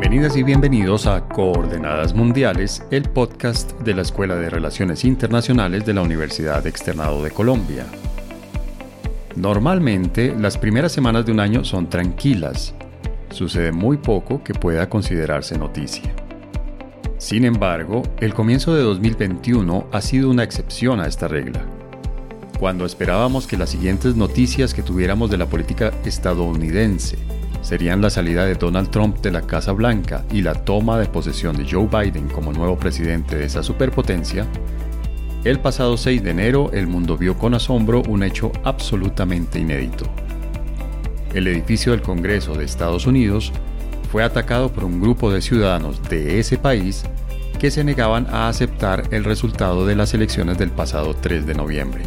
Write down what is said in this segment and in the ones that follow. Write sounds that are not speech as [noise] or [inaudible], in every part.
Bienvenidas y bienvenidos a Coordenadas Mundiales, el podcast de la Escuela de Relaciones Internacionales de la Universidad Externado de Colombia. Normalmente, las primeras semanas de un año son tranquilas. Sucede muy poco que pueda considerarse noticia. Sin embargo, el comienzo de 2021 ha sido una excepción a esta regla. Cuando esperábamos que las siguientes noticias que tuviéramos de la política estadounidense serían la salida de Donald Trump de la Casa Blanca y la toma de posesión de Joe Biden como nuevo presidente de esa superpotencia, el pasado 6 de enero el mundo vio con asombro un hecho absolutamente inédito. El edificio del Congreso de Estados Unidos fue atacado por un grupo de ciudadanos de ese país que se negaban a aceptar el resultado de las elecciones del pasado 3 de noviembre.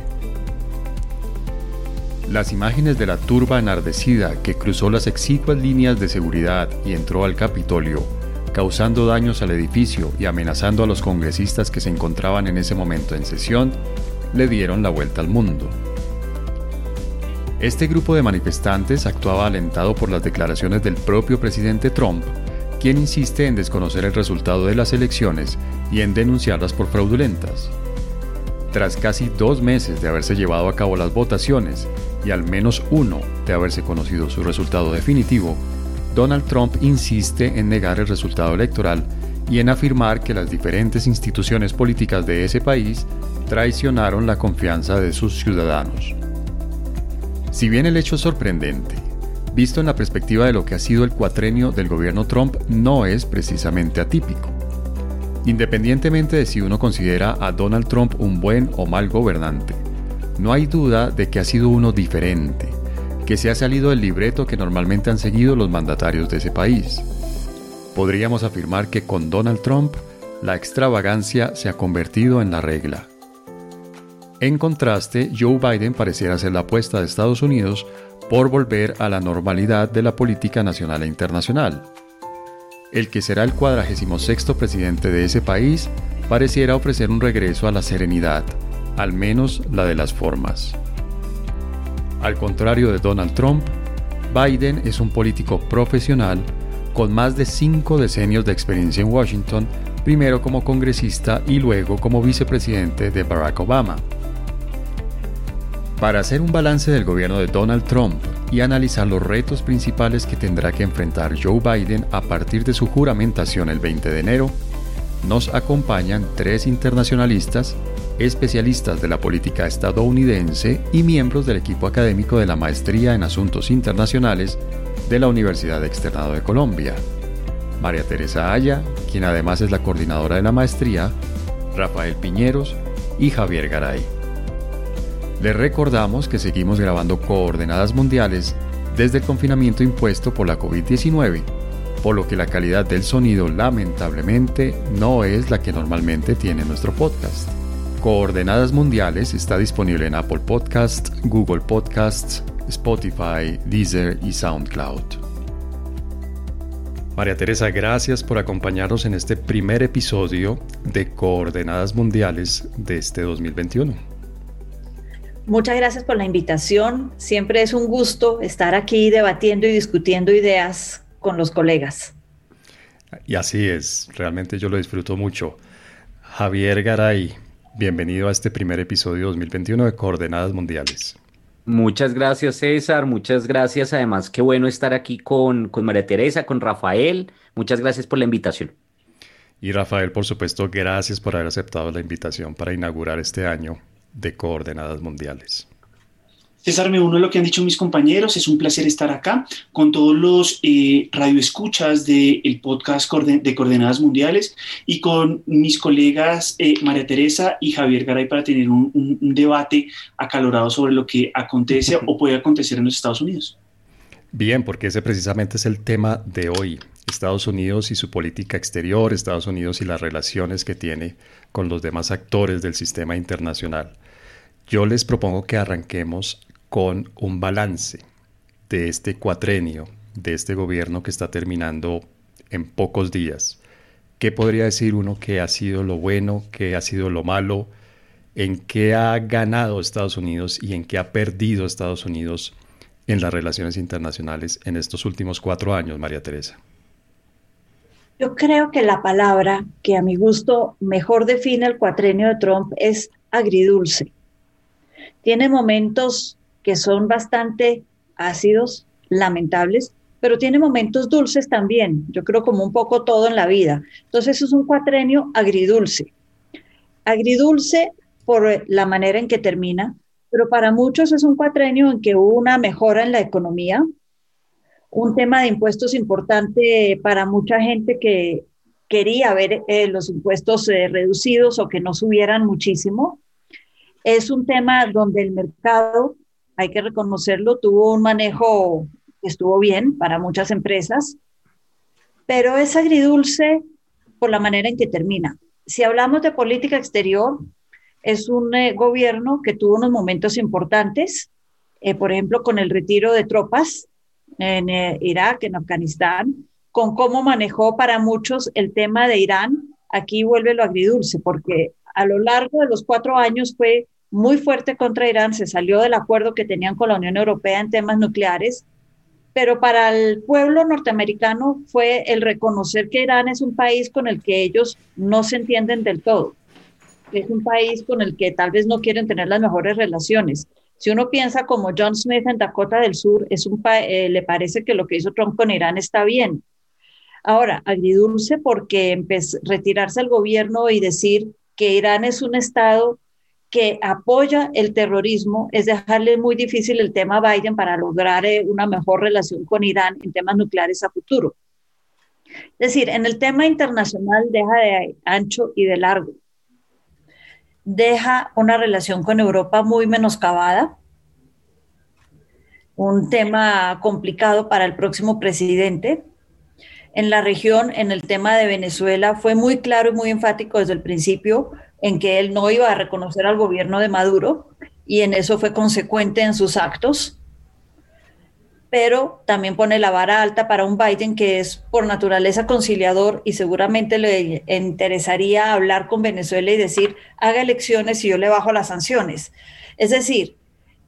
Las imágenes de la turba enardecida que cruzó las exiguas líneas de seguridad y entró al Capitolio, causando daños al edificio y amenazando a los congresistas que se encontraban en ese momento en sesión, le dieron la vuelta al mundo. Este grupo de manifestantes actuaba alentado por las declaraciones del propio presidente Trump, quien insiste en desconocer el resultado de las elecciones y en denunciarlas por fraudulentas. Tras casi dos meses de haberse llevado a cabo las votaciones y al menos uno de haberse conocido su resultado definitivo, Donald Trump insiste en negar el resultado electoral y en afirmar que las diferentes instituciones políticas de ese país traicionaron la confianza de sus ciudadanos. Si bien el hecho es sorprendente, visto en la perspectiva de lo que ha sido el cuatrenio del gobierno Trump, no es precisamente atípico. Independientemente de si uno considera a Donald Trump un buen o mal gobernante, no hay duda de que ha sido uno diferente, que se ha salido del libreto que normalmente han seguido los mandatarios de ese país. Podríamos afirmar que con Donald Trump, la extravagancia se ha convertido en la regla. En contraste, Joe Biden pareciera ser la apuesta de Estados Unidos por volver a la normalidad de la política nacional e internacional, el que será el 46 presidente de ese país, pareciera ofrecer un regreso a la serenidad, al menos la de las formas. Al contrario de Donald Trump, Biden es un político profesional con más de cinco decenios de experiencia en Washington, primero como congresista y luego como vicepresidente de Barack Obama. Para hacer un balance del gobierno de Donald Trump y analizar los retos principales que tendrá que enfrentar Joe Biden a partir de su juramentación el 20 de enero, nos acompañan tres internacionalistas, especialistas de la política estadounidense y miembros del equipo académico de la Maestría en Asuntos Internacionales de la Universidad Externado de Colombia. María Teresa Aya, quien además es la coordinadora de la maestría, Rafael Piñeros y Javier Garay. Les recordamos que seguimos grabando coordenadas mundiales desde el confinamiento impuesto por la COVID-19, por lo que la calidad del sonido lamentablemente no es la que normalmente tiene nuestro podcast. Coordenadas Mundiales está disponible en Apple Podcasts, Google Podcasts, Spotify, Deezer y SoundCloud. María Teresa, gracias por acompañarnos en este primer episodio de Coordenadas Mundiales de este 2021. Muchas gracias por la invitación. Siempre es un gusto estar aquí debatiendo y discutiendo ideas con los colegas. Y así es, realmente yo lo disfruto mucho. Javier Garay, bienvenido a este primer episodio 2021 de Coordenadas Mundiales. Muchas gracias César, muchas gracias. Además, qué bueno estar aquí con, con María Teresa, con Rafael. Muchas gracias por la invitación. Y Rafael, por supuesto, gracias por haber aceptado la invitación para inaugurar este año de coordenadas mundiales. César, me uno a lo que han dicho mis compañeros. Es un placer estar acá con todos los eh, radioescuchas del podcast de Coordenadas Mundiales y con mis colegas eh, María Teresa y Javier Garay para tener un, un, debate acalorado sobre lo que acontece o puede acontecer en los Estados Unidos. Bien, porque ese precisamente es el tema de hoy. Estados Unidos y su política exterior, Estados Unidos y las relaciones que tiene con los demás actores del sistema internacional. Yo les propongo que arranquemos con un balance de este cuatrenio, de este gobierno que está terminando en pocos días. ¿Qué podría decir uno que ha sido lo bueno, qué ha sido lo malo, en qué ha ganado Estados Unidos y en qué ha perdido Estados Unidos en las relaciones internacionales en estos últimos cuatro años, María Teresa? Yo creo que la palabra que a mi gusto mejor define el cuatrenio de Trump es agridulce. Tiene momentos que son bastante ácidos, lamentables, pero tiene momentos dulces también, yo creo como un poco todo en la vida. Entonces es un cuatrenio agridulce. Agridulce por la manera en que termina, pero para muchos es un cuatrenio en que hubo una mejora en la economía, un tema de impuestos importante para mucha gente que quería ver eh, los impuestos eh, reducidos o que no subieran muchísimo. Es un tema donde el mercado, hay que reconocerlo, tuvo un manejo que estuvo bien para muchas empresas, pero es agridulce por la manera en que termina. Si hablamos de política exterior, es un eh, gobierno que tuvo unos momentos importantes, por ejemplo, con el retiro de tropas en eh, Irak, en Afganistán, con cómo manejó para muchos el tema de Irán, aquí vuelve lo agridulce, porque a lo largo de los cuatro años fue muy fuerte contra Irán, se salió del acuerdo que tenían con la Unión Europea en temas nucleares, pero para el pueblo norteamericano fue el reconocer que Irán es un país con el que ellos no se entienden del todo, es un país con el que tal vez no quieren tener las mejores relaciones. Si uno piensa como John Smith en Dakota del Sur, es un eh, le parece que lo que hizo Trump con Irán está bien. Ahora, agridulce porque retirarse al gobierno y decir que Irán es un Estado que apoya el terrorismo es dejarle muy difícil el tema a Biden para lograr eh, una mejor relación con Irán en temas nucleares a futuro. Es decir, en el tema internacional deja de ancho y de largo deja una relación con Europa muy menoscabada, un tema complicado para el próximo presidente. En la región, en el tema de Venezuela, fue muy claro y muy enfático desde el principio en que él no iba a reconocer al gobierno de Maduro y en eso fue consecuente en sus actos pero también pone la vara alta para un Biden que es por naturaleza conciliador y seguramente le interesaría hablar con Venezuela y decir, haga elecciones y yo le bajo las sanciones. Es decir,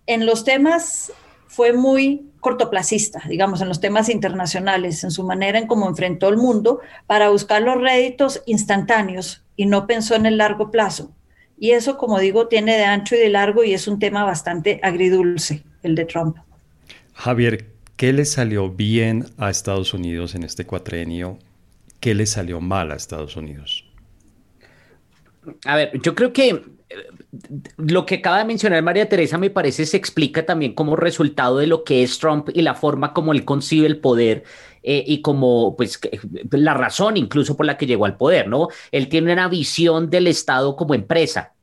en los temas fue muy cortoplacista, digamos, en los temas internacionales, en su manera en cómo enfrentó el mundo para buscar los réditos instantáneos y no pensó en el largo plazo. Y eso, como digo, tiene de ancho y de largo y es un tema bastante agridulce, el de Trump. Javier, ¿Qué le salió bien a Estados Unidos en este cuatrenio? ¿Qué le salió mal a Estados Unidos? A ver, yo creo que lo que acaba de mencionar María Teresa me parece se explica también como resultado de lo que es Trump y la forma como él concibe el poder eh, y como pues la razón incluso por la que llegó al poder, ¿no? Él tiene una visión del Estado como empresa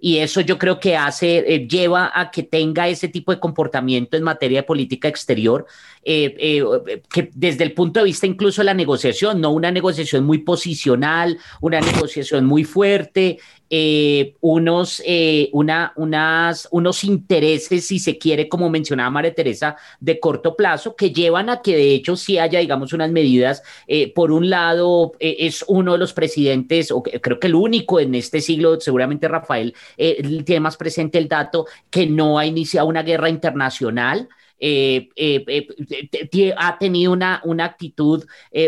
y eso yo creo que hace, eh, lleva a que tenga ese tipo de comportamiento en materia de política exterior, eh, eh, que desde el punto de vista incluso de la negociación, no una negociación muy posicional, una negociación muy fuerte, eh, unos, eh, una, unas, unos intereses, si se quiere, como mencionaba María Teresa, de corto plazo, que llevan a que de hecho sí haya, digamos, unas medidas. Eh, por un lado, es uno de los presidentes, o creo que el único en este siglo, seguramente Rafael tiene más presente el dato, que no ha iniciado una guerra internacional. Eh, eh, eh, ha tenido una, una actitud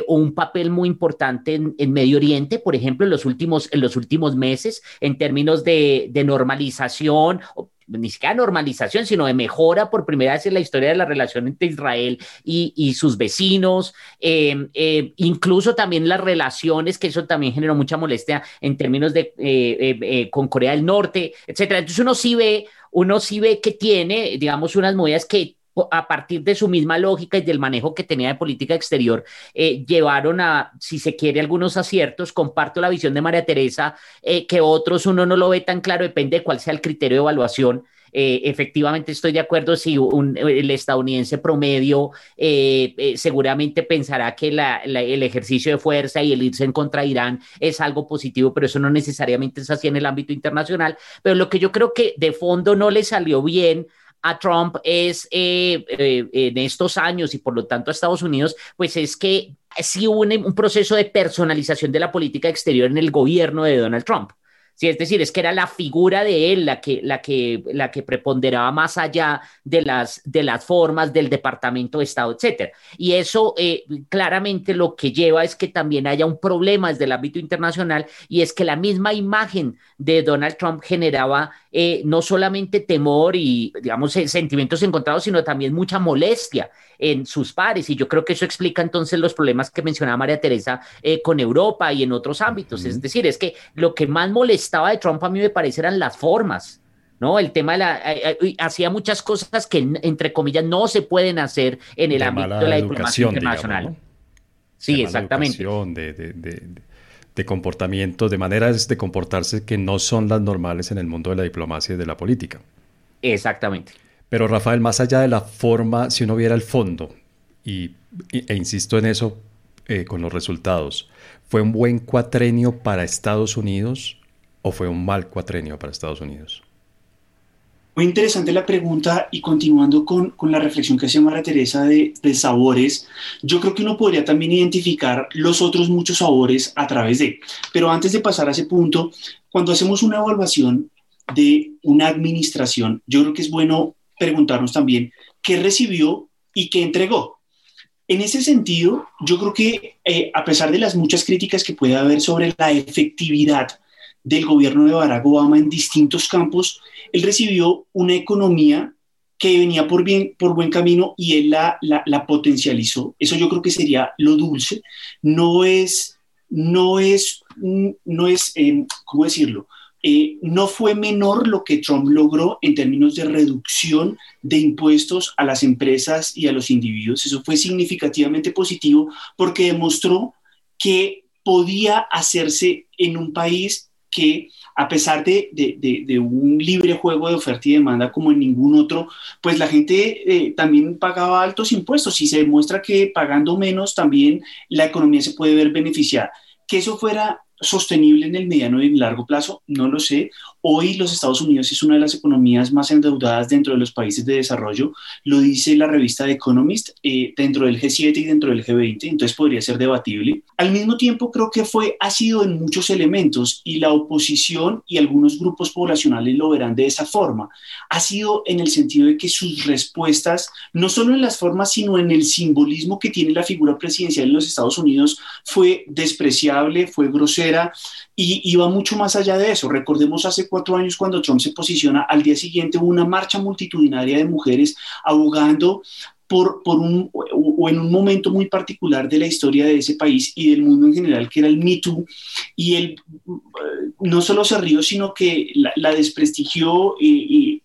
o un papel muy importante en, Medio Oriente, por ejemplo, en los últimos, en los últimos meses, en términos de, normalización, ni siquiera normalización, sino de mejora por primera vez en la historia de la relación entre Israel y, sus vecinos, em, em, incluso también las relaciones, que eso también generó mucha molestia en términos de con Corea del Norte, etcétera. Entonces uno sí ve, uno sí ve que tiene, digamos, unas movidas que a partir de su misma lógica y del manejo que tenía de política exterior, eh, llevaron a, si se quiere, algunos aciertos. Comparto la visión de María Teresa, eh, que otros uno no lo ve tan claro, depende de cuál sea el criterio de evaluación. Eh, efectivamente estoy de acuerdo si el estadounidense promedio seguramente pensará que el ejercicio de fuerza y el irse en contra de Irán es algo positivo, pero eso no necesariamente es así en el ámbito internacional. Pero lo que yo creo que de fondo no le salió bien a Trump es eh, eh, en estos años y por lo tanto a Estados Unidos, pues es que sí hubo un, proceso de personalización de la política exterior en el gobierno de Donald Trump. Sí, es decir, es que era la figura de él la que, la que, la que preponderaba más allá de las, de las formas del Departamento de Estado, etcétera. Y eso eh, claramente lo que lleva es que también haya un problema desde el ámbito internacional y es que la misma imagen de Donald Trump generaba eh, no solamente temor y, digamos, eh, sentimientos encontrados, sino también mucha molestia en sus pares. Y yo creo que eso explica entonces los problemas que mencionaba María Teresa con Europa y en otros ámbitos. Es decir, es que lo que más molestaba de Trump a mí me parece eran las formas. ¿no? El tema de la... hacía muchas cosas que, entre comillas, no se pueden hacer en el ámbito de la diplomacia internacional. Sí, exactamente. De, de, de, de, comportamiento, de maneras de comportarse que no son las normales en el mundo de la diplomacia y de la política. Exactamente. Pero Rafael, más allá de la forma, si uno viera el fondo, y, e insisto en eso eh, con los resultados, ¿fue un buen cuatrenio para Estados Unidos o fue un mal cuatrenio para Estados Unidos? Muy interesante la pregunta y continuando con, con la reflexión que hacía María Teresa de, de, sabores, yo creo que uno podría también identificar los otros muchos sabores a través de. Pero antes de pasar a ese punto, cuando hacemos una evaluación de una administración, yo creo que es bueno preguntarnos también qué recibió y qué entregó. En ese sentido, yo creo que eh, a pesar de las muchas críticas que puede haber sobre la efectividad del gobierno de Barack Obama en distintos campos, él recibió una economía que venía por, bien, por buen camino y él la, la, potencializó. Eso yo creo que sería lo dulce. No es, no es, no es eh, ¿cómo decirlo? Eh, no fue menor lo que Trump logró en términos de reducción de impuestos a las empresas y a los individuos. Eso fue significativamente positivo porque demostró que podía hacerse en un país que a pesar de, un libre juego de oferta y demanda como en ningún otro, pues la gente eh, también pagaba altos impuestos y se demuestra que pagando menos también la economía se puede ver beneficiada. Que eso fuera sostenible en el mediano y en largo plazo? No lo sé. Hoy los Estados Unidos es una de las economías más endeudadas dentro de los países de desarrollo, lo dice la revista The Economist, eh, dentro del G7 y dentro del G20, entonces podría ser debatible. Al mismo tiempo, creo que fue, ha sido en muchos elementos y la oposición y algunos grupos poblacionales lo verán de esa forma. Ha sido en el sentido de que sus respuestas, no solo en las formas, sino en el simbolismo que tiene la figura presidencial en los Estados Unidos, fue despreciable, fue grosera y iba mucho más allá de eso. Recordemos hace cuatro años cuando Trump se posiciona, al día siguiente una marcha multitudinaria de mujeres abogando por, por, un, o en un momento muy particular de la historia de ese país y del mundo en general, que era el Me Too, y él eh, no solo se rió, sino que la, desprestigió y,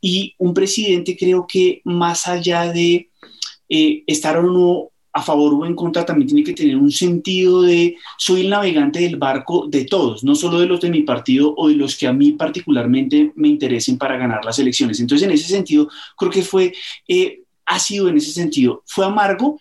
y, un presidente creo que más allá de eh, estar o no a favor o en contra también tiene que tener un sentido de soy el navegante del barco de todos, no solo de los de mi partido o de los que a mí particularmente me interesen para ganar las elecciones. Entonces, en ese sentido, creo que fue, eh, ha sido en ese sentido, fue amargo,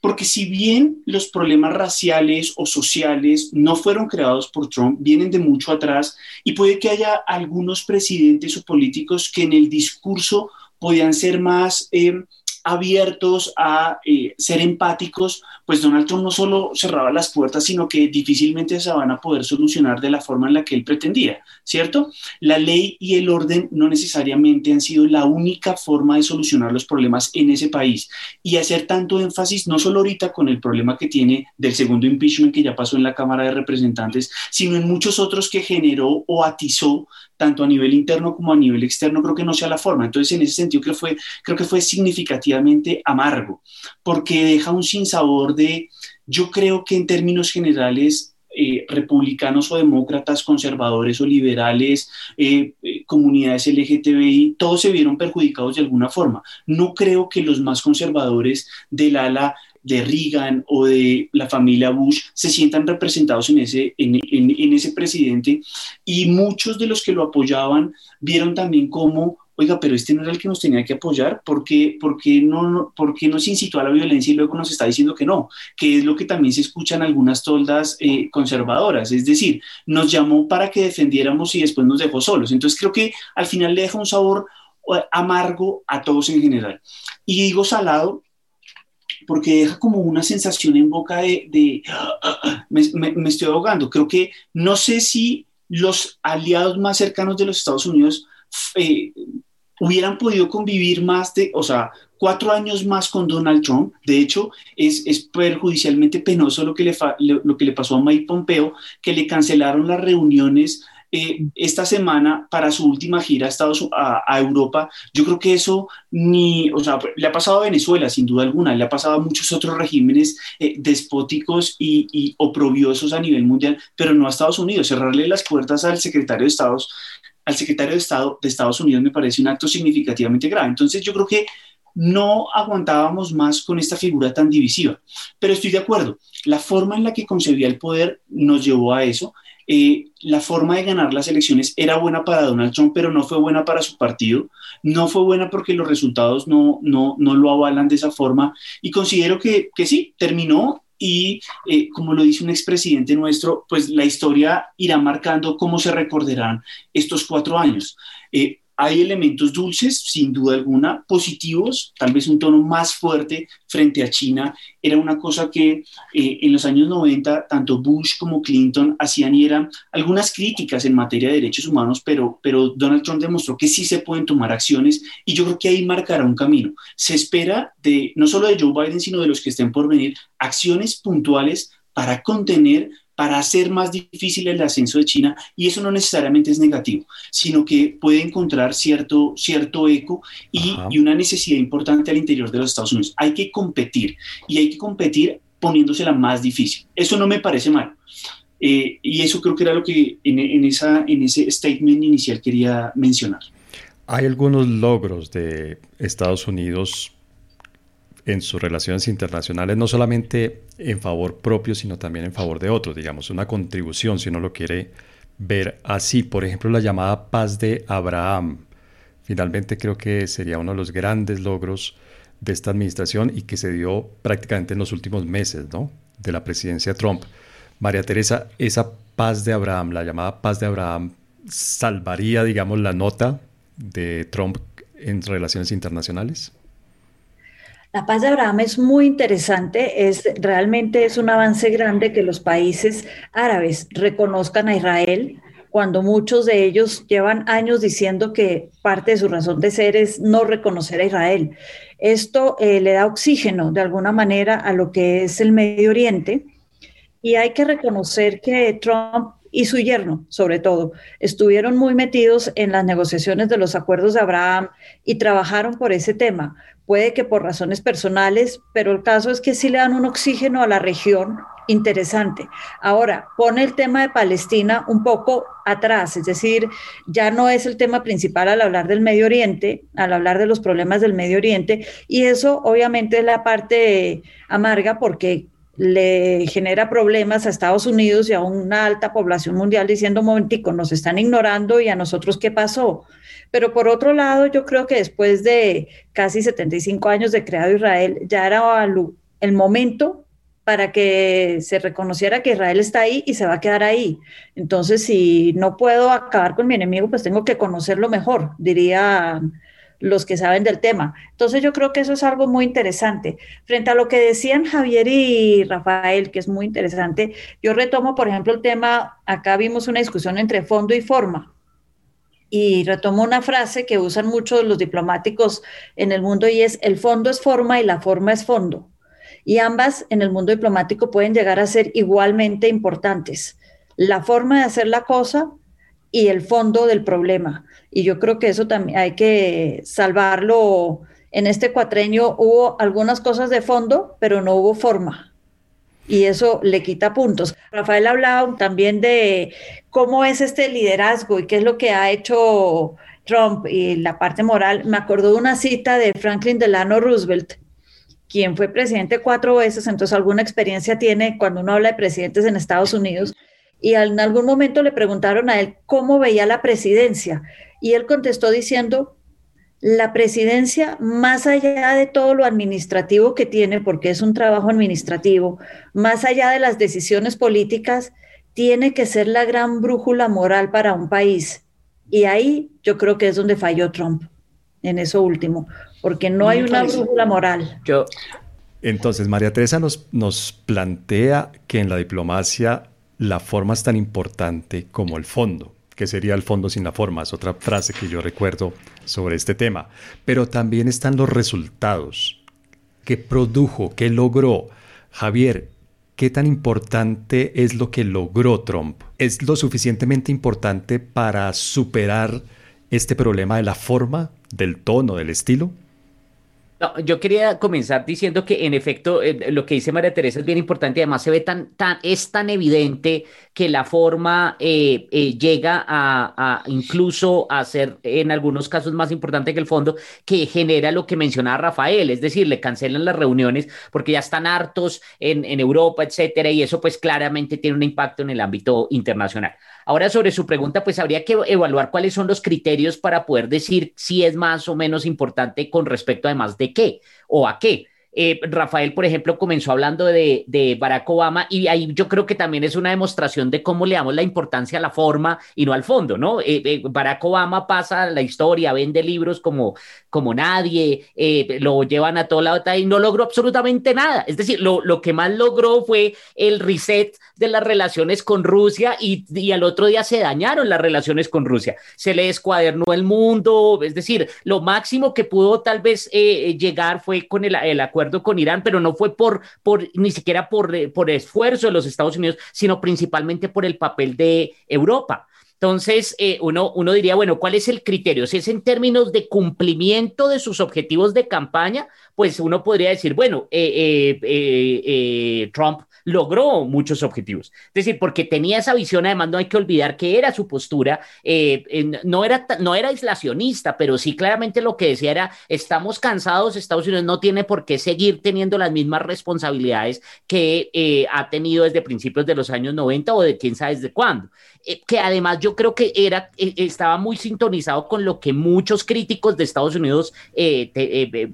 porque si bien los problemas raciales o sociales no fueron creados por Trump, vienen de mucho atrás y puede que haya algunos presidentes o políticos que en el discurso podían ser más... Eh, abiertos a eh, ser empáticos, pues Donald Trump no solo cerraba las puertas, sino que difícilmente se van a poder solucionar de la forma en la que él pretendía, ¿cierto? La ley y el orden no necesariamente han sido la única forma de solucionar los problemas en ese país y hacer tanto énfasis, no solo ahorita con el problema que tiene del segundo impeachment que ya pasó en la Cámara de Representantes, sino en muchos otros que generó o atizó tanto a nivel interno como a nivel externo, creo que no sea la forma. Entonces, en ese sentido, creo, fue, creo que fue amargo, porque deja un sinsabor de, yo creo que en términos generales, eh, republicanos o demócratas, conservadores o liberales, eh, eh, comunidades LGTBI, todos se vieron perjudicados de alguna forma. No creo que los más conservadores del ala de Reagan o de la familia Bush se sientan representados en ese, en, ese presidente y muchos de los que lo apoyaban vieron también como, oiga, pero este no era el que nos tenía que apoyar, ¿por qué, por qué no, por qué nos incitó a la violencia y luego nos está diciendo que no? Que es lo que también se escucha en algunas toldas eh, conservadoras, es decir, nos llamó para que defendiéramos y después nos dejó solos. Entonces creo que al final le deja un sabor eh, amargo a todos en general. Y digo salado porque deja como una sensación en boca de, [gasps] me, estoy ahogando. Creo que no sé si los aliados más cercanos de los Estados Unidos eh, hubieran podido convivir más de, o sea, cuatro años más con Donald Trump. De hecho, es, es perjudicialmente penoso lo que, le lo que le pasó a Mike Pompeo, que le cancelaron las reuniones eh, esta semana para su última gira a, Estados, a, Europa. Yo creo que eso ni, o sea, le ha pasado a Venezuela, sin duda alguna, le ha pasado a muchos otros regímenes eh, despóticos y, y, oprobiosos a nivel mundial, pero no a Estados Unidos. Cerrarle las puertas al secretario de Estados al secretario de Estado de Estados Unidos me parece un acto significativamente grave. Entonces yo creo que no aguantábamos más con esta figura tan divisiva. Pero estoy de acuerdo, la forma en la que concebía el poder nos llevó a eso. Eh, la forma de ganar las elecciones era buena para Donald Trump, pero no fue buena para su partido. No fue buena porque los resultados no, no, no lo avalan de esa forma. Y considero que, que sí, terminó y eh, como lo dice un expresidente nuestro, pues la historia irá marcando cómo se recordarán estos cuatro años. Eh, hay elementos dulces, sin duda alguna, positivos, tal vez un tono más fuerte frente a China. Era una cosa que eh, en los años 90 tanto Bush como Clinton hacían y eran algunas críticas en materia de derechos humanos, pero, pero Donald Trump demostró que sí se pueden tomar acciones y yo creo que ahí marcará un camino. Se espera de no solo de Joe Biden, sino de los que estén por venir, acciones puntuales para contener para hacer más difícil el ascenso de China y eso no necesariamente es negativo, sino que puede encontrar cierto, cierto eco y, una necesidad importante al interior de los Estados Unidos. Hay que competir y hay que competir poniéndosela más difícil. Eso no me parece mal. Eh, y eso creo que era lo que en, en, esa, en ese statement inicial quería mencionar. Hay algunos logros de Estados Unidos en sus relaciones internacionales, no solamente en favor propio, sino también en favor de otros, digamos, una contribución, si uno lo quiere ver así. Por ejemplo, la llamada paz de Abraham. Finalmente creo que sería uno de los grandes logros de esta administración y que se dio prácticamente en los últimos meses, ¿no? De la presidencia de Trump. María Teresa, esa paz de Abraham, la llamada paz de Abraham, salvaría, digamos, la nota de Trump en relaciones internacionales? La paz de Abraham es muy interesante, es realmente es un avance grande que los países árabes reconozcan a Israel cuando muchos de ellos llevan años diciendo que parte de su razón de ser es no reconocer a Israel. Esto eh, le da oxígeno de alguna manera a lo que es el Medio Oriente y hay que reconocer que Trump y su yerno, sobre todo, estuvieron muy metidos en las negociaciones de los acuerdos de Abraham y trabajaron por ese tema. Puede que por razones personales, pero el caso es que sí le dan un oxígeno a la región interesante. Ahora, pone el tema de Palestina un poco atrás, es decir, ya no es el tema principal al hablar del Medio Oriente, al hablar de los problemas del Medio Oriente, y eso obviamente es la parte amarga porque le genera problemas a Estados Unidos y a una alta población mundial diciendo, momentico, nos están ignorando y a nosotros qué pasó. Pero por otro lado, yo creo que después de casi 75 años de creado Israel, ya era el momento para que se reconociera que Israel está ahí y se va a quedar ahí. Entonces, si no puedo acabar con mi enemigo, pues tengo que conocerlo mejor, diría los que saben del tema. Entonces yo creo que eso es algo muy interesante. Frente a lo que decían Javier y Rafael, que es muy interesante, yo retomo, por ejemplo, el tema, acá vimos una discusión entre fondo y forma. Y retomo una frase que usan muchos los diplomáticos en el mundo y es, el fondo es forma y la forma es fondo. Y ambas en el mundo diplomático pueden llegar a ser igualmente importantes. La forma de hacer la cosa y el fondo del problema. Y yo creo que eso también hay que salvarlo. En este cuatreño hubo algunas cosas de fondo, pero no hubo forma. Y eso le quita puntos. Rafael hablaba también de cómo es este liderazgo y qué es lo que ha hecho Trump y la parte moral. Me acordó una cita de Franklin Delano Roosevelt, quien fue presidente cuatro veces, entonces alguna experiencia tiene cuando uno habla de presidentes en Estados Unidos y en algún momento le preguntaron a él cómo veía la presidencia y él contestó diciendo, la presidencia, más allá de todo lo administrativo que tiene, porque es un trabajo administrativo, más allá de las decisiones políticas, tiene que ser la gran brújula moral para un país. Y ahí yo creo que es donde falló Trump, en eso último, porque no hay una brújula moral. Entonces, María Teresa nos, nos plantea que en la diplomacia la forma es tan importante como el fondo. Que sería el fondo sin la forma? Es otra frase que yo recuerdo sobre este tema. Pero también están los resultados. ¿Qué produjo? ¿Qué logró? Javier, ¿qué tan importante es lo que logró Trump? ¿Es lo suficientemente importante para superar este problema de la forma, del tono, del estilo? No, yo quería comenzar diciendo que en efecto eh, lo que dice María Teresa es bien importante además se ve tan, tan, es tan evidente que la forma eh, eh, llega a, incluso a ser en algunos casos más importante que el fondo, que genera lo que mencionaba Rafael, es decir, le cancelan las reuniones porque ya están hartos en, en Europa, etcétera, y eso pues claramente tiene un impacto en el ámbito internacional. Ahora, sobre su pregunta, pues habría que evaluar cuáles son los criterios para poder decir si es más o menos importante con respecto además de qué o a qué. Eh, Rafael, por ejemplo, comenzó hablando de, Barack Obama y ahí yo creo que también es una demostración de cómo le damos la importancia a la forma y no al fondo, ¿no? Eh, eh, Barack Obama pasa la historia, vende libros como, como nadie, lo llevan a todo lado y no logró absolutamente nada. Es decir, lo, lo que más logró fue el reset de las relaciones con Rusia y, y, al otro día se dañaron las relaciones con Rusia. Se le descuadernó el mundo, es decir, lo máximo que pudo tal vez llegar fue con el, el acuerdo con Irán, pero no fue por, por ni siquiera por, por esfuerzo de los Estados Unidos, sino principalmente por el papel de Europa. Entonces, eh, uno, uno diría, bueno, ¿cuál es el criterio? Si es en términos de cumplimiento de sus objetivos de campaña, pues uno podría decir, bueno, eh, eh, Trump logró muchos objetivos. Es decir, porque tenía esa visión, además no hay que olvidar que era su postura, eh, no, era, no era aislacionista, pero sí claramente lo que decía era, estamos cansados, Estados Unidos no tiene por qué seguir teniendo las mismas responsabilidades que eh, ha tenido desde principios de los años 90 o de quién sabe desde cuándo. Eh, que además yo creo que era, estaba muy sintonizado con lo que muchos críticos de Estados Unidos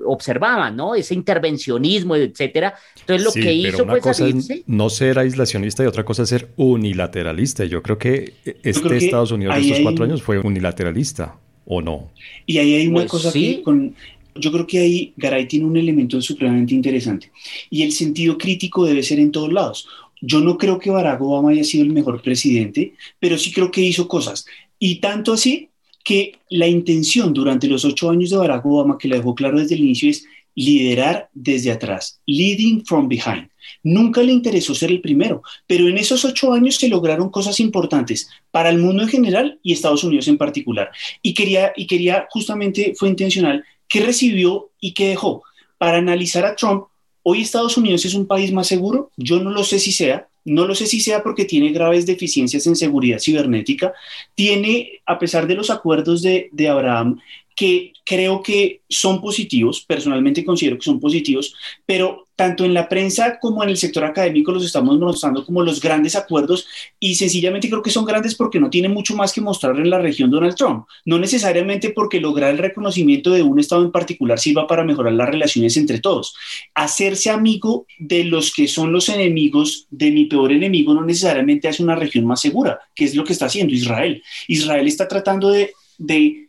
observaban, ¿no? Ese intervencionismo, etcétera. Entonces lo que hizo fue salirse no ser aislacionista y otra cosa es ser unilateralista. Yo creo que este Estados Unidos de estos cuatro años fue unilateralista, ¿o no? Y ahí hay una pues cosa que con, yo creo que ahí Garay tiene un elemento supremamente interesante y el sentido crítico debe ser en todos lados. Yo no creo que Barack Obama haya sido el mejor presidente, pero sí creo que hizo cosas. Y tanto así que la intención durante los ocho años de Barack Obama, que lo dejó claro desde el inicio, es liderar desde atrás, leading from behind. Nunca le interesó ser el primero, pero en esos ocho años se lograron cosas importantes para el mundo en general y Estados Unidos en particular. Y quería, y quería justamente, fue intencional, qué recibió y qué dejó. Para analizar a Trump, hoy Estados Unidos es un país más seguro, yo no lo sé si sea, no lo sé si sea porque tiene graves deficiencias en seguridad cibernética, tiene, a pesar de los acuerdos de, de Abraham, que creo que son positivos, personalmente considero que son positivos, pero tanto en la prensa como en el sector académico los estamos mostrando como los grandes acuerdos y sencillamente creo que son grandes porque no tienen mucho más que mostrar en la región Donald Trump, no necesariamente porque lograr el reconocimiento de un Estado en particular sirva para mejorar las relaciones entre todos. Hacerse amigo de los que son los enemigos de mi peor enemigo no necesariamente hace una región más segura, que es lo que está haciendo Israel. Israel está tratando de, de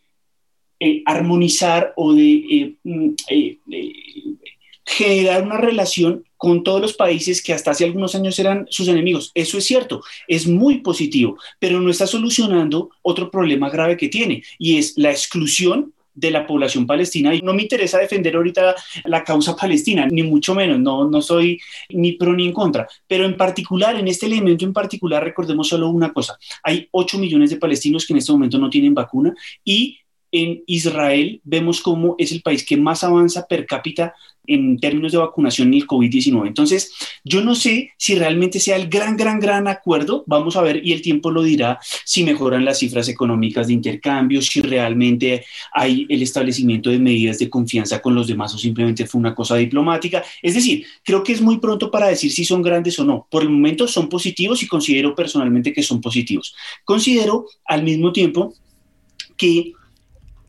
eh, armonizar o de eh, mm, eh, generar una relación con todos los países que hasta hace algunos años eran sus enemigos. Eso es cierto, es muy positivo, pero no está solucionando otro problema grave que tiene y es la exclusión de la población palestina. Y no me interesa defender ahorita la causa [laughs] palestina, ni mucho menos, no, no soy ni pro ni en contra. Pero en particular, en este elemento en particular, recordemos solo una cosa. Hay 8 millones de palestinos que en este momento no tienen vacuna y en Israel vemos cómo es el país que más avanza per cápita en términos de vacunación en el COVID-19. Entonces, yo no sé si realmente sea el gran, gran, gran acuerdo. Vamos a ver y el tiempo lo dirá si mejoran las cifras económicas de intercambio, si realmente hay el establecimiento de medidas de confianza con los demás o simplemente fue una cosa diplomática. Es decir, creo que es muy pronto para decir si son grandes o no. Por el momento son positivos y considero personalmente que son positivos. Considero al mismo tiempo que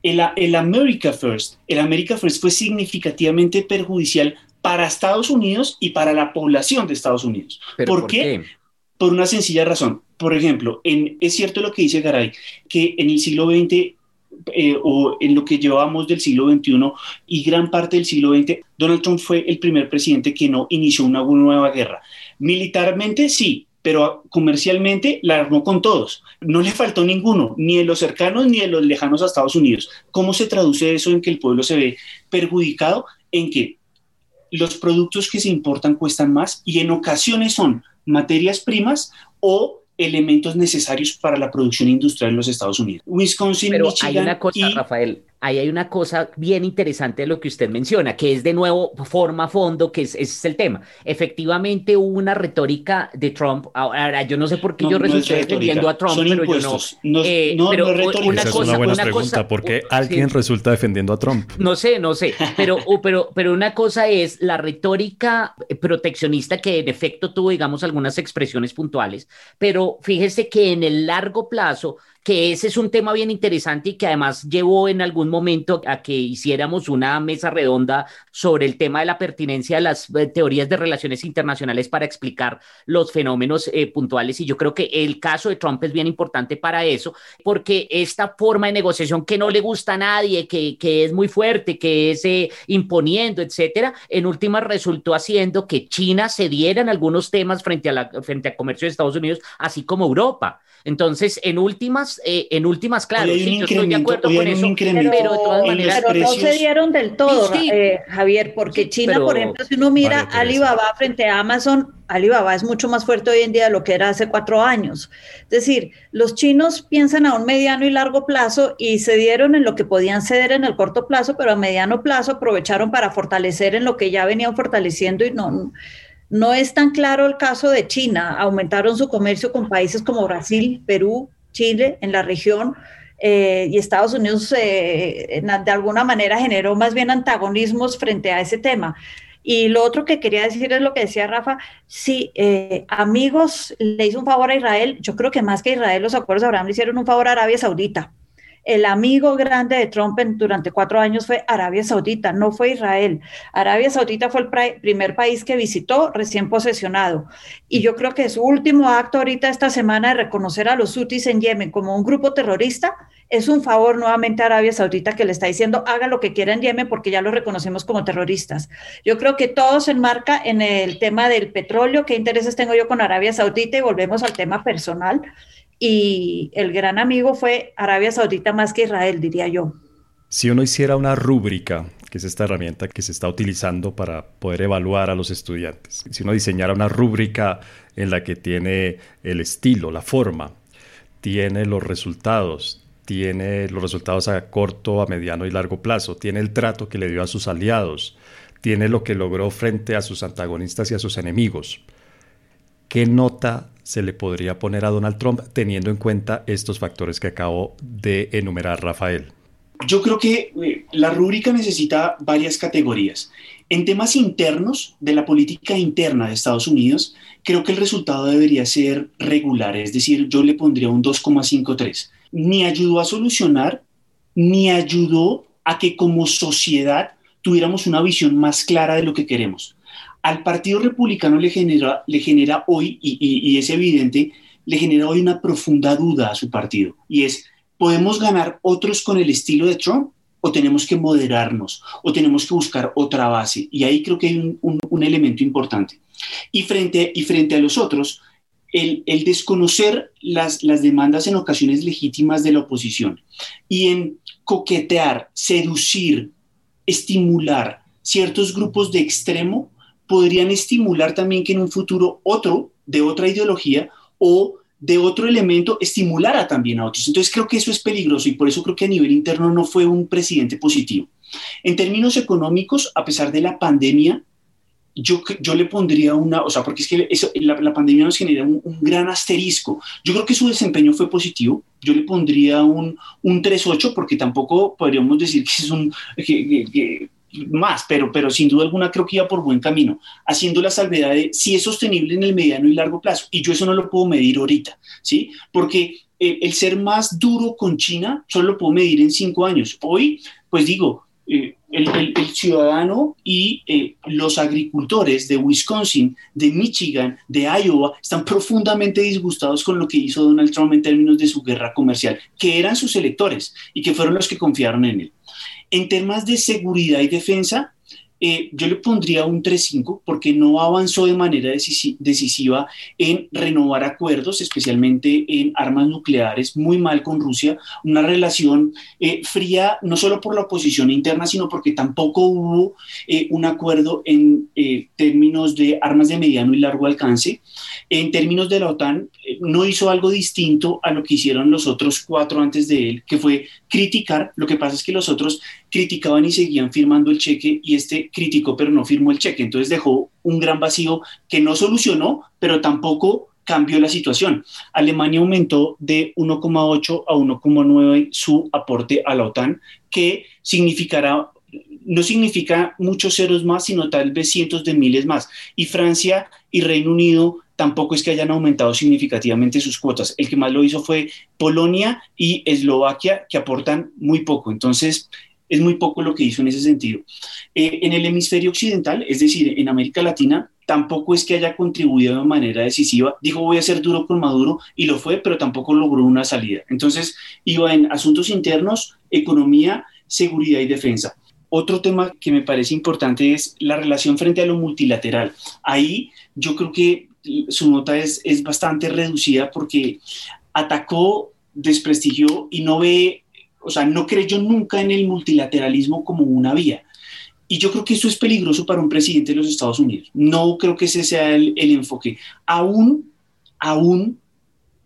el, America First, el America First fue significativamente perjudicial para Estados Unidos y para la población de Estados Unidos. ¿Por, qué? Por una sencilla razón. Por ejemplo, en, es cierto lo que dice Garay, que en el siglo XX eh, o en lo que llevamos del siglo XXI y gran parte del siglo XX, Donald Trump fue el primer presidente que no inició una nueva guerra. Militarmente sí, pero comercialmente la armó con todos. No le faltó ninguno, ni de los cercanos ni de los lejanos a Estados Unidos. ¿Cómo se traduce eso en que el pueblo se ve perjudicado? En que los productos que se importan cuestan más y en ocasiones son materias primas o elementos necesarios para la producción industrial en los Estados Unidos. Wisconsin, Pero hay una cosa, Rafael, ahí hay una cosa bien interesante de lo que usted menciona, que es de nuevo forma, fondo, que es, ese es el tema. Efectivamente hubo una retórica de Trump, ahora yo no sé por qué yo resulté defendiendo a Trump, pero yo no. No, eh, pero es una Esa cosa, es una buena pregunta, ¿por qué alguien resulta defendiendo a Trump? No sé, no sé, pero, pero, pero una cosa es la retórica proteccionista que en efecto tuvo, digamos, algunas expresiones puntuales, pero fíjese que en el largo plazo que ese es un tema bien interesante y que además llevó en algún momento a que hiciéramos una mesa redonda sobre el tema de la pertinencia de las eh, teorías de relaciones internacionales para explicar los fenómenos eh, puntuales. Y yo creo que el caso de Trump es bien importante para eso, porque esta forma de negociación que no le gusta a nadie, que, que es muy fuerte, que es eh, imponiendo, etcétera, en última resultó haciendo que China cediera en algunos temas frente a la, frente al comercio de Estados Unidos, así como Europa. Entonces, en últimas, eh, en últimas, claro, sí, yo estoy de acuerdo con eso, pero, de todas maneras. Pero no se dieron del todo, eh, Javier, porque China, por ejemplo, si uno mira Alibaba frente a Amazon, Alibaba es mucho más fuerte hoy en día de lo que era hace cuatro años. Es decir, los chinos piensan a un mediano y largo plazo y se dieron en lo que podían ceder en el corto plazo, pero a mediano plazo aprovecharon para fortalecer en lo que ya venían fortaleciendo y no no es tan claro el caso de China. Aumentaron su comercio con países como Brasil, Perú, Chile en la región. Eh, y Estados Unidos eh, de alguna manera generó más bien antagonismos frente a ese tema. Y lo otro que quería decir es lo que decía Rafa, si eh, amigos le hizo un favor a Israel, yo creo que más que Israel los acuerdos de Abraham le hicieron un favor a Arabia Saudita el amigo grande de Trump durante cuatro años fue Arabia Saudita, no fue Israel. Arabia Saudita fue el primer país que visitó recién posesionado. Y yo creo que su último acto ahorita esta semana de reconocer a los hutis en Yemen como un grupo terrorista es un favor nuevamente a Arabia Saudita que le está diciendo haga lo que quiera en Yemen porque ya lo reconocemos como terroristas. Yo creo que todo se enmarca en el tema del petróleo, qué intereses tengo yo con Arabia Saudita y volvemos al tema personal y el gran amigo fue Arabia Saudita más que Israel, diría yo. Si uno hiciera una rúbrica, que es esta herramienta que se está utilizando para poder evaluar a los estudiantes, si uno diseñara una rúbrica en la que tiene el estilo, la forma, tiene los resultados, tiene los resultados a corto, a mediano y largo plazo, tiene el trato que le dio a sus aliados, tiene lo que logró frente a sus antagonistas y a sus enemigos. ¿Qué nota se le podría poner a Donald Trump teniendo en cuenta estos factores que acabo de enumerar, Rafael? Yo creo que eh, la rúbrica necesita varias categorías. En temas internos de la política interna de Estados Unidos, creo que el resultado debería ser regular, es decir, yo le pondría un 2,53. Ni ayudó a solucionar, ni ayudó a que como sociedad tuviéramos una visión más clara de lo que queremos al Partido Republicano le genera, hoy, y, es evidente, le genera hoy una profunda duda a su partido, y es, ¿podemos ganar otros con el estilo de Trump? ¿O tenemos que moderarnos? ¿O tenemos que buscar otra base? Y ahí creo que hay un, elemento importante. Y frente, y frente a los otros, el, el desconocer las, las demandas en ocasiones legítimas de la oposición y en coquetear, seducir, estimular ciertos grupos de extremo podrían estimular también que en un futuro otro de otra ideología o de otro elemento estimulara también a otros. Entonces creo que eso es peligroso y por eso creo que a nivel interno no fue un presidente positivo. En términos económicos, a pesar de la pandemia, yo, yo le pondría una, o sea, porque es que la, pandemia nos genera un, gran asterisco. Yo creo que su desempeño fue positivo. Yo le pondría un, un 3-8 porque tampoco podríamos decir que es un, que, más, pero, pero sin duda alguna creo que iba por buen camino, haciendo la salvedad de si es sostenible en el mediano y largo plazo. Y yo eso no lo puedo medir ahorita, ¿sí? Porque eh, el ser más duro con China solo lo puedo medir en cinco años. Hoy, pues digo, eh, el, ciudadano y eh, los agricultores de Wisconsin, de Michigan, de Iowa, están profundamente disgustados con lo que hizo Donald Trump en términos de su guerra comercial, que eran sus electores y que fueron los que confiaron en él. En temas de seguridad y defensa, eh, yo le pondría un 3-5 porque no avanzó de manera decisiva en renovar acuerdos, especialmente en armas nucleares, muy mal con Rusia, una relación eh, fría no solo por la oposición interna, sino porque tampoco hubo eh, un acuerdo en términos de armas de mediano y largo alcance. En términos de la OTAN, no hizo algo distinto a lo que hicieron los otros cuatro antes de él, que fue criticar. Lo que pasa es que los otros criticaban y seguían firmando el cheque y este criticó pero no firmó el cheque. Entonces dejó un gran vacío que no solucionó, pero tampoco cambió la situación. Alemania aumentó de 1,8 a 1,9 su aporte a la OTAN, que significará no significa muchos ceros más, sino tal vez cientos de miles más. Y Francia y Reino Unido tampoco es que hayan aumentado significativamente sus cuotas. El que más lo hizo fue Polonia y Eslovaquia, que aportan muy poco. Entonces, es muy poco lo que hizo en ese sentido. Eh, en el hemisferio occidental, es decir, en América Latina, tampoco es que haya contribuido de manera decisiva. Dijo, voy a ser duro con Maduro, y lo fue, pero tampoco logró una salida. Entonces, iba en asuntos internos, economía, seguridad y defensa. Otro tema que me parece importante es la relación frente a lo multilateral. Ahí yo creo que su nota es, es bastante reducida porque atacó, desprestigió y no ve, o sea, no creyó nunca en el multilateralismo como una vía. Y yo creo que eso es peligroso para un presidente de los Estados Unidos. No creo que ese sea el, el enfoque. Aún, aún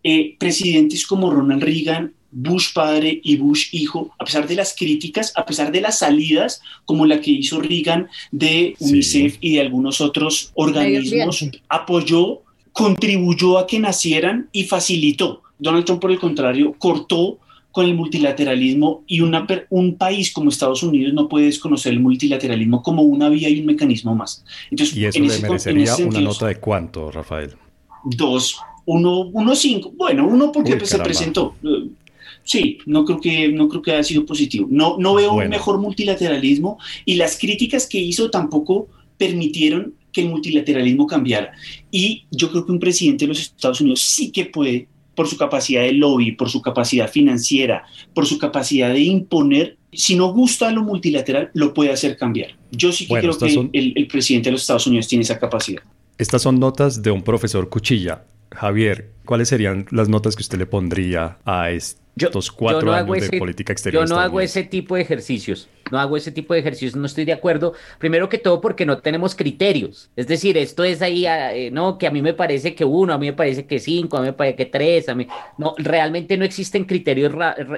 eh, presidentes como Ronald Reagan Bush padre y Bush hijo, a pesar de las críticas, a pesar de las salidas como la que hizo Reagan de UNICEF y de algunos otros organismos, apoyó, contribuyó a que nacieran y facilitó. Donald Trump, por el contrario, cortó con el multilateralismo y una, un país como Estados Unidos no puede desconocer el multilateralismo como una vía y un mecanismo más. Entonces, ¿Y eso le merecería una nota de cuánto, Rafael? Dos, uno, uno cinco. Bueno, uno porque pues, se presentó. Sí, no creo que, no creo que haya sido positivo. No, no veo un mejor multilateralismo y las críticas que hizo tampoco permitieron que el multilateralismo cambiara. Y yo creo que un presidente de los Estados Unidos sí que puede, por su capacidad de lobby, por su capacidad financiera, por su capacidad de imponer, si no gusta lo multilateral, lo puede hacer cambiar. Yo sí que creo que el, el presidente de los Estados Unidos tiene esa capacidad. Estas son notas de un profesor Cuchilla. Javier, ¿cuáles serían las notas que usted le pondría a este? Estos cuatro años de política exterior. Yo no hago ese tipo de ejercicios. No hago ese tipo de ejercicios. No estoy de acuerdo. Primero que todo porque no tenemos criterios. Es decir, esto es ahí, ah, eh, no, que a mí me parece que uno, a mí me parece que cinco, a mí me parece que tres. A mí, no, realmente no existen criterios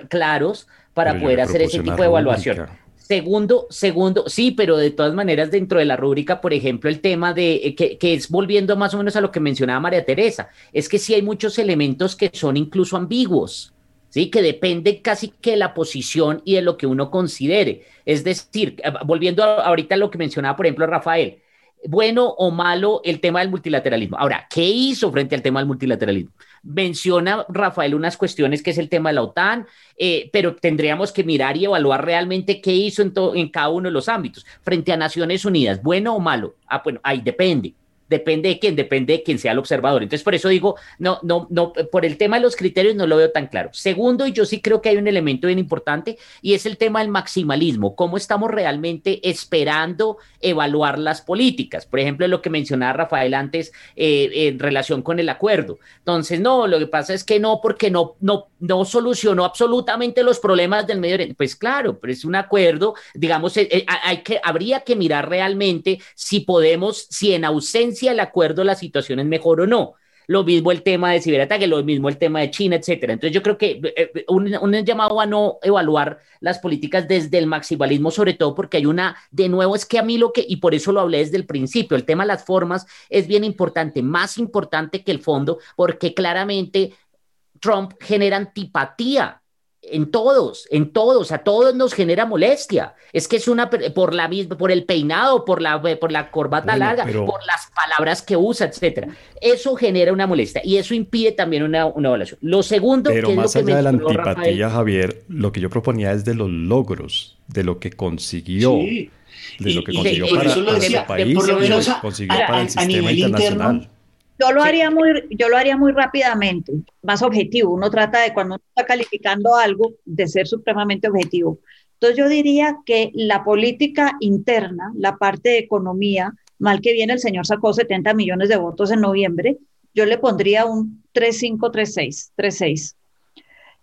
claros para poder hacer ese tipo de evaluación. Segundo, segundo, sí, pero de todas maneras dentro de la rúbrica, por ejemplo, el tema de eh, que, que, es volviendo más o menos a lo que mencionaba María Teresa, es que sí hay muchos elementos que son incluso ambiguos. ¿Sí? que depende casi que de la posición y de lo que uno considere. Es decir, eh, volviendo ahorita a lo que mencionaba, por ejemplo, Rafael, bueno o malo el tema del multilateralismo. Ahora, ¿qué hizo frente al tema del multilateralismo? Menciona Rafael unas cuestiones que es el tema de la OTAN, eh, pero tendríamos que mirar y evaluar realmente qué hizo en, en cada uno de los ámbitos. Frente a Naciones Unidas, bueno o malo. Ah, bueno, ahí depende depende de quién, depende de quién sea el observador. Entonces, por eso digo, no, no, no, por el tema de los criterios no lo veo tan claro. Segundo, y yo sí creo que hay un elemento bien importante, y es el tema del maximalismo, cómo estamos realmente esperando evaluar las políticas. Por ejemplo, lo que mencionaba Rafael antes eh, en relación con el acuerdo. Entonces, no, lo que pasa es que no, porque no, no, no solucionó absolutamente los problemas del Medio Oriente. Pues claro, pero es un acuerdo, digamos, eh, eh, hay que, habría que mirar realmente si podemos, si en ausencia el acuerdo la situación es mejor o no. Lo mismo el tema de ciberataque, lo mismo el tema de China, etcétera. Entonces yo creo que eh, eh, un, un, llamado a no evaluar las políticas desde el maximalismo, sobre todo porque hay una, de nuevo es que a mí lo que, y por eso lo hablé desde el principio, el tema de las formas es bien importante, más importante que el fondo, porque claramente Trump genera antipatía en todos, en todos, a todos nos genera molestia. Es que es una por la misma, por el peinado, por la por la corbata larga, por las palabras que usa, etcétera. Eso genera una molestia y eso impide también una, una evaluación. Lo segundo, pero más allá de la antipatía, Javier, lo que yo proponía es de los logros, de lo que consiguió. De lo que consiguió para, su país, lo consiguió para el sistema internacional. Yo lo haría muy, yo lo haría muy rápidamente, más objetivo. Uno trata de cuando uno está calificando algo de ser supremamente objetivo. Entonces yo diría que la política interna, la parte de economía, mal que viene el señor sacó 70 millones de votos en noviembre, yo le pondría un 3-5, 3-6, 3-6.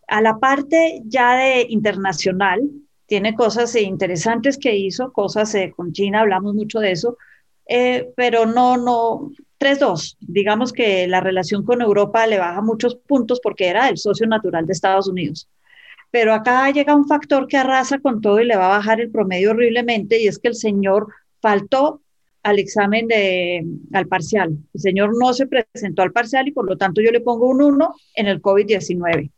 A la parte ya de internacional, tiene cosas interesantes que hizo, cosas eh, con China, hablamos mucho de eso, eh, pero no, no, 3-2. Digamos que la relación con Europa le baja muchos puntos porque era el socio natural de Estados Unidos. Pero acá llega un factor que arrasa con todo y le va a bajar el promedio horriblemente y es que el señor faltó al examen de, al parcial. El señor no se presentó al parcial y por lo tanto yo le pongo un 1 en el COVID-19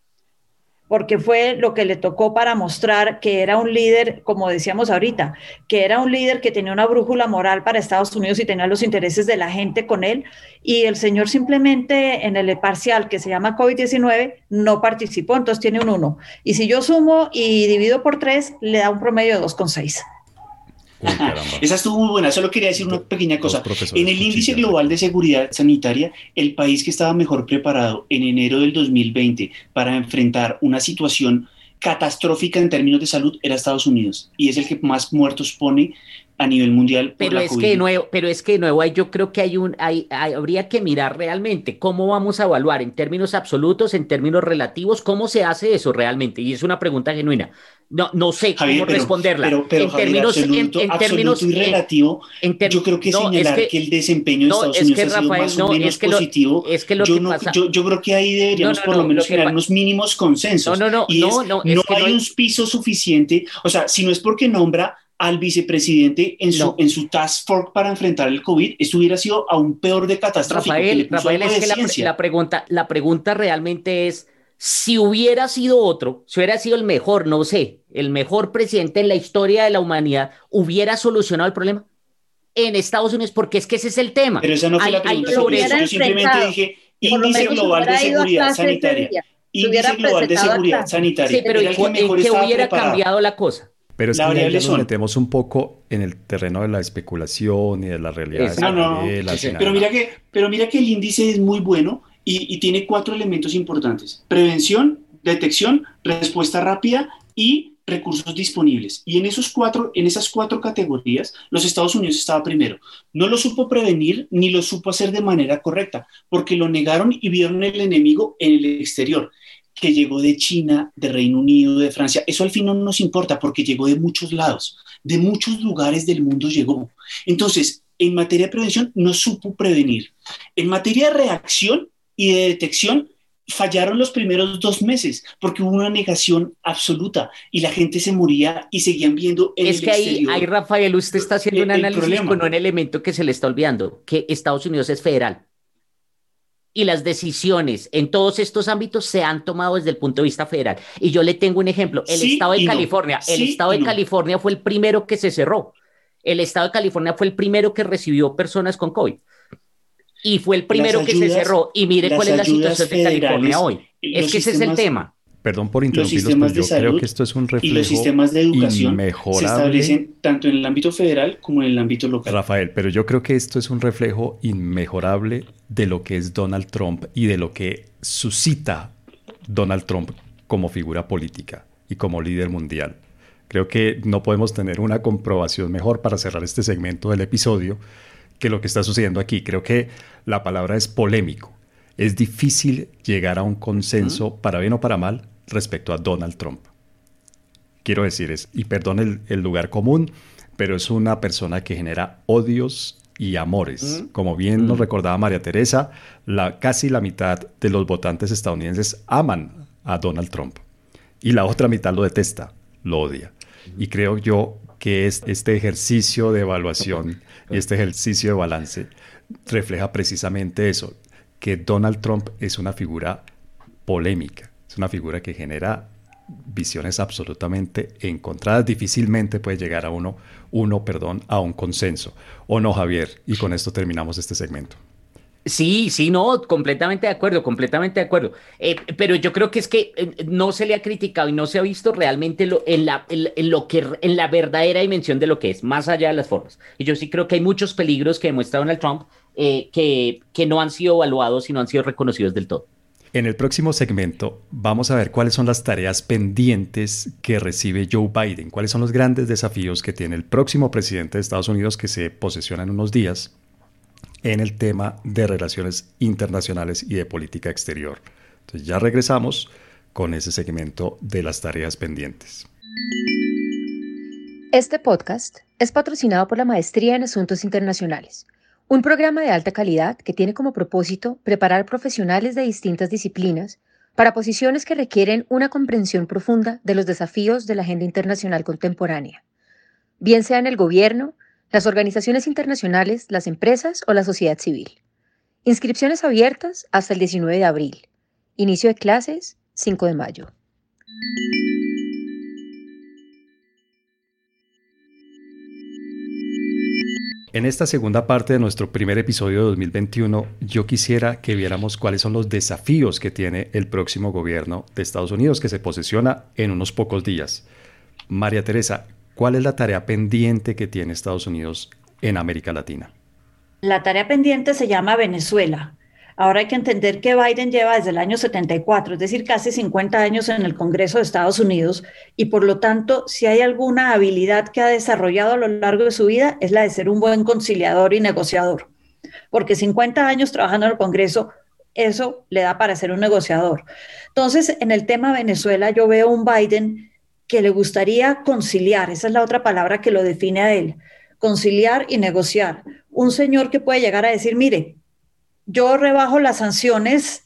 porque fue lo que le tocó para mostrar que era un líder, como decíamos ahorita, que era un líder que tenía una brújula moral para Estados Unidos y tenía los intereses de la gente con él. Y el señor simplemente en el parcial que se llama COVID-19 no participó, entonces tiene un 1. Y si yo sumo y divido por 3, le da un promedio de 2,6. Esa estuvo muy buena. Solo quería decir una pequeña cosa. En el índice global de seguridad sanitaria, el país que estaba mejor preparado en enero del 2020 para enfrentar una situación catastrófica en términos de salud era Estados Unidos y es el que más muertos pone a nivel mundial. pero es que de nuevo, pero es que de nuevo yo creo que hay un, hay, habría que mirar realmente cómo vamos a evaluar en términos absolutos, en términos relativos, cómo se hace eso realmente. Y es una pregunta genuina. No, no sé cómo responderla. Pero, pero en términos, absoluto, en, términos y relativo, yo creo que señalar que, el desempeño de Estados Unidos ha sido más o menos positivo. es que lo yo, no, yo, yo, creo que ahí deberíamos por lo menos generar unos mínimos consensos. No, no, no, y no, no, no hay un piso suficiente. O sea, si no es porque nombra al vicepresidente en su, en su task force para enfrentar el COVID, esto hubiera sido aún peor de catástrofe. Rafael, Rafael es que la, pregunta, la pregunta realmente es, si hubiera sido otro, si hubiera sido el mejor, no sé, el mejor presidente en la historia de la humanidad, ¿hubiera solucionado el problema? En Estados Unidos, porque es que ese es el tema. Pero esa no fue la pregunta. yo simplemente dije índice global de seguridad sanitaria. Índice global de seguridad sanitaria. Sí, pero ¿en qué hubiera cambiado la cosa? Pero es que ya nos metemos un poco en el terreno de la especulación y de la realidad. No, no, pero, mira que, pero mira que el índice es muy bueno y, tiene cuatro elementos importantes. Prevención, detección, respuesta rápida y recursos disponibles. Y en, esos cuatro, en esas cuatro categorías, los Estados Unidos estaba primero. No lo supo prevenir ni lo supo hacer de manera correcta, porque lo negaron y vieron el enemigo en el exterior que llegó de China, de Reino Unido, de Francia. Eso al fin no nos importa porque llegó de muchos lados, de muchos lugares del mundo llegó. Entonces, en materia de prevención no supo prevenir. En materia de reacción y de detección, fallaron los primeros dos meses porque hubo una negación absoluta y la gente se moría y seguían viendo en es que ahí, ahí, Rafael, usted está haciendo un análisis con un elemento que se le está olvidando, que Estados Unidos es federal y las decisiones en todos estos ámbitos se han tomado desde el punto de vista federal. Y yo le tengo un ejemplo, el estado de California, el estado de California fue el primero que se cerró. El estado de California fue el primero que recibió personas con COVID. Y fue el primero que se cerró. Y mire cuál es la situación de California hoy. Es que ese es el tema. Perdón por interrumpirlos, pero yo creo que esto es un reflejo y los sistemas de educación se establecen tanto en el ámbito federal como en el ámbito local. Rafael, pero yo creo que esto es un reflejo inmejorable de lo que es Donald Trump y de lo que suscita Donald Trump como figura política y como líder mundial. Creo que no podemos tener una comprobación mejor para cerrar este segmento del episodio que lo que está sucediendo aquí. Creo que la palabra es polémico. Es difícil llegar a un consenso, para bien o para mal, respecto a Donald Trump. Quiero decir, es, y perdón el, lugar común, pero es una persona que genera odios y amores. Como bien nos recordaba María Teresa, la, casi la mitad de los votantes estadounidenses aman a Donald Trump y la otra mitad lo detesta, lo odia. Y creo yo que es, este ejercicio de evaluación y este ejercicio de balance refleja precisamente eso, que Donald Trump es una figura polémica es una figura que genera visiones absolutamente encontradas. Difícilmente puede llegar a uno, uno, perdón, a un consenso. ¿O no, Javier? Y con esto terminamos este segmento. Sí, sí, no, completamente de acuerdo, completamente de acuerdo. Eh, pero yo creo que es que eh, no se le ha criticado y no se ha visto realmente lo, en, lo que, en la verdadera dimensión de lo que es, más allá de las formas. Y yo sí creo que hay muchos peligros que demuestra Donald Trump eh, que, que no han sido evaluados y no han sido reconocidos del todo. En el próximo segmento vamos a ver cuáles son las tareas pendientes que recibe Joe Biden, cuáles son los grandes desafíos que tiene el próximo presidente de Estados Unidos que se posesiona en unos días en el tema de relaciones internacionales y de política exterior. Entonces ya regresamos con ese segmento de las tareas pendientes. Este podcast es patrocinado por la Maestría en Asuntos Internacionales un programa de alta calidad que tiene como propósito preparar profesionales de distintas disciplinas para posiciones que requieren una comprensión profunda de los desafíos de la agenda internacional contemporánea, bien sea en el gobierno, las organizaciones internacionales, las empresas o la sociedad civil. Inscripciones abiertas hasta el 19 de abril. Inicio de clases 5 de mayo. En esta segunda parte de nuestro primer episodio de 2021, yo quisiera que viéramos cuáles son los desafíos que tiene el próximo gobierno de Estados Unidos que se posesiona en unos pocos días. María Teresa, ¿cuál es la tarea pendiente que tiene Estados Unidos en América Latina? La tarea pendiente se llama Venezuela. Ahora hay que entender que Biden lleva desde el año 74, es decir, casi 50 años en el Congreso de Estados Unidos y por lo tanto, si hay alguna habilidad que ha desarrollado a lo largo de su vida es la de ser un buen conciliador y negociador. Porque 50 años trabajando en el Congreso, eso le da para ser un negociador. Entonces, en el tema Venezuela, yo veo un Biden que le gustaría conciliar, esa es la otra palabra que lo define a él, conciliar y negociar. Un señor que puede llegar a decir, mire, yo rebajo las sanciones,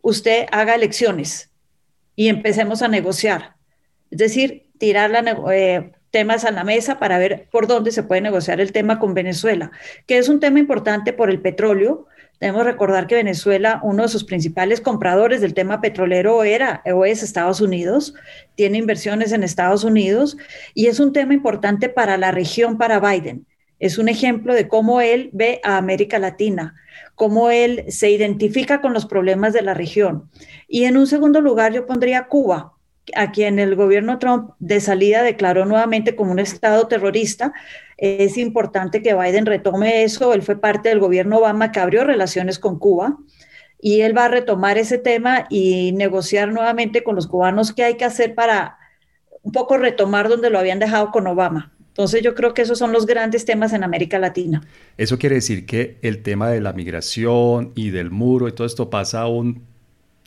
usted haga elecciones y empecemos a negociar. Es decir, tirar eh, temas a la mesa para ver por dónde se puede negociar el tema con Venezuela, que es un tema importante por el petróleo. Debemos recordar que Venezuela, uno de sus principales compradores del tema petrolero era o es Estados Unidos, tiene inversiones en Estados Unidos y es un tema importante para la región, para Biden. Es un ejemplo de cómo él ve a América Latina cómo él se identifica con los problemas de la región. Y en un segundo lugar yo pondría Cuba, a quien el gobierno Trump de salida declaró nuevamente como un estado terrorista. Es importante que Biden retome eso. Él fue parte del gobierno Obama que abrió relaciones con Cuba y él va a retomar ese tema y negociar nuevamente con los cubanos qué hay que hacer para un poco retomar donde lo habían dejado con Obama. Entonces yo creo que esos son los grandes temas en América Latina. Eso quiere decir que el tema de la migración y del muro y todo esto pasa a un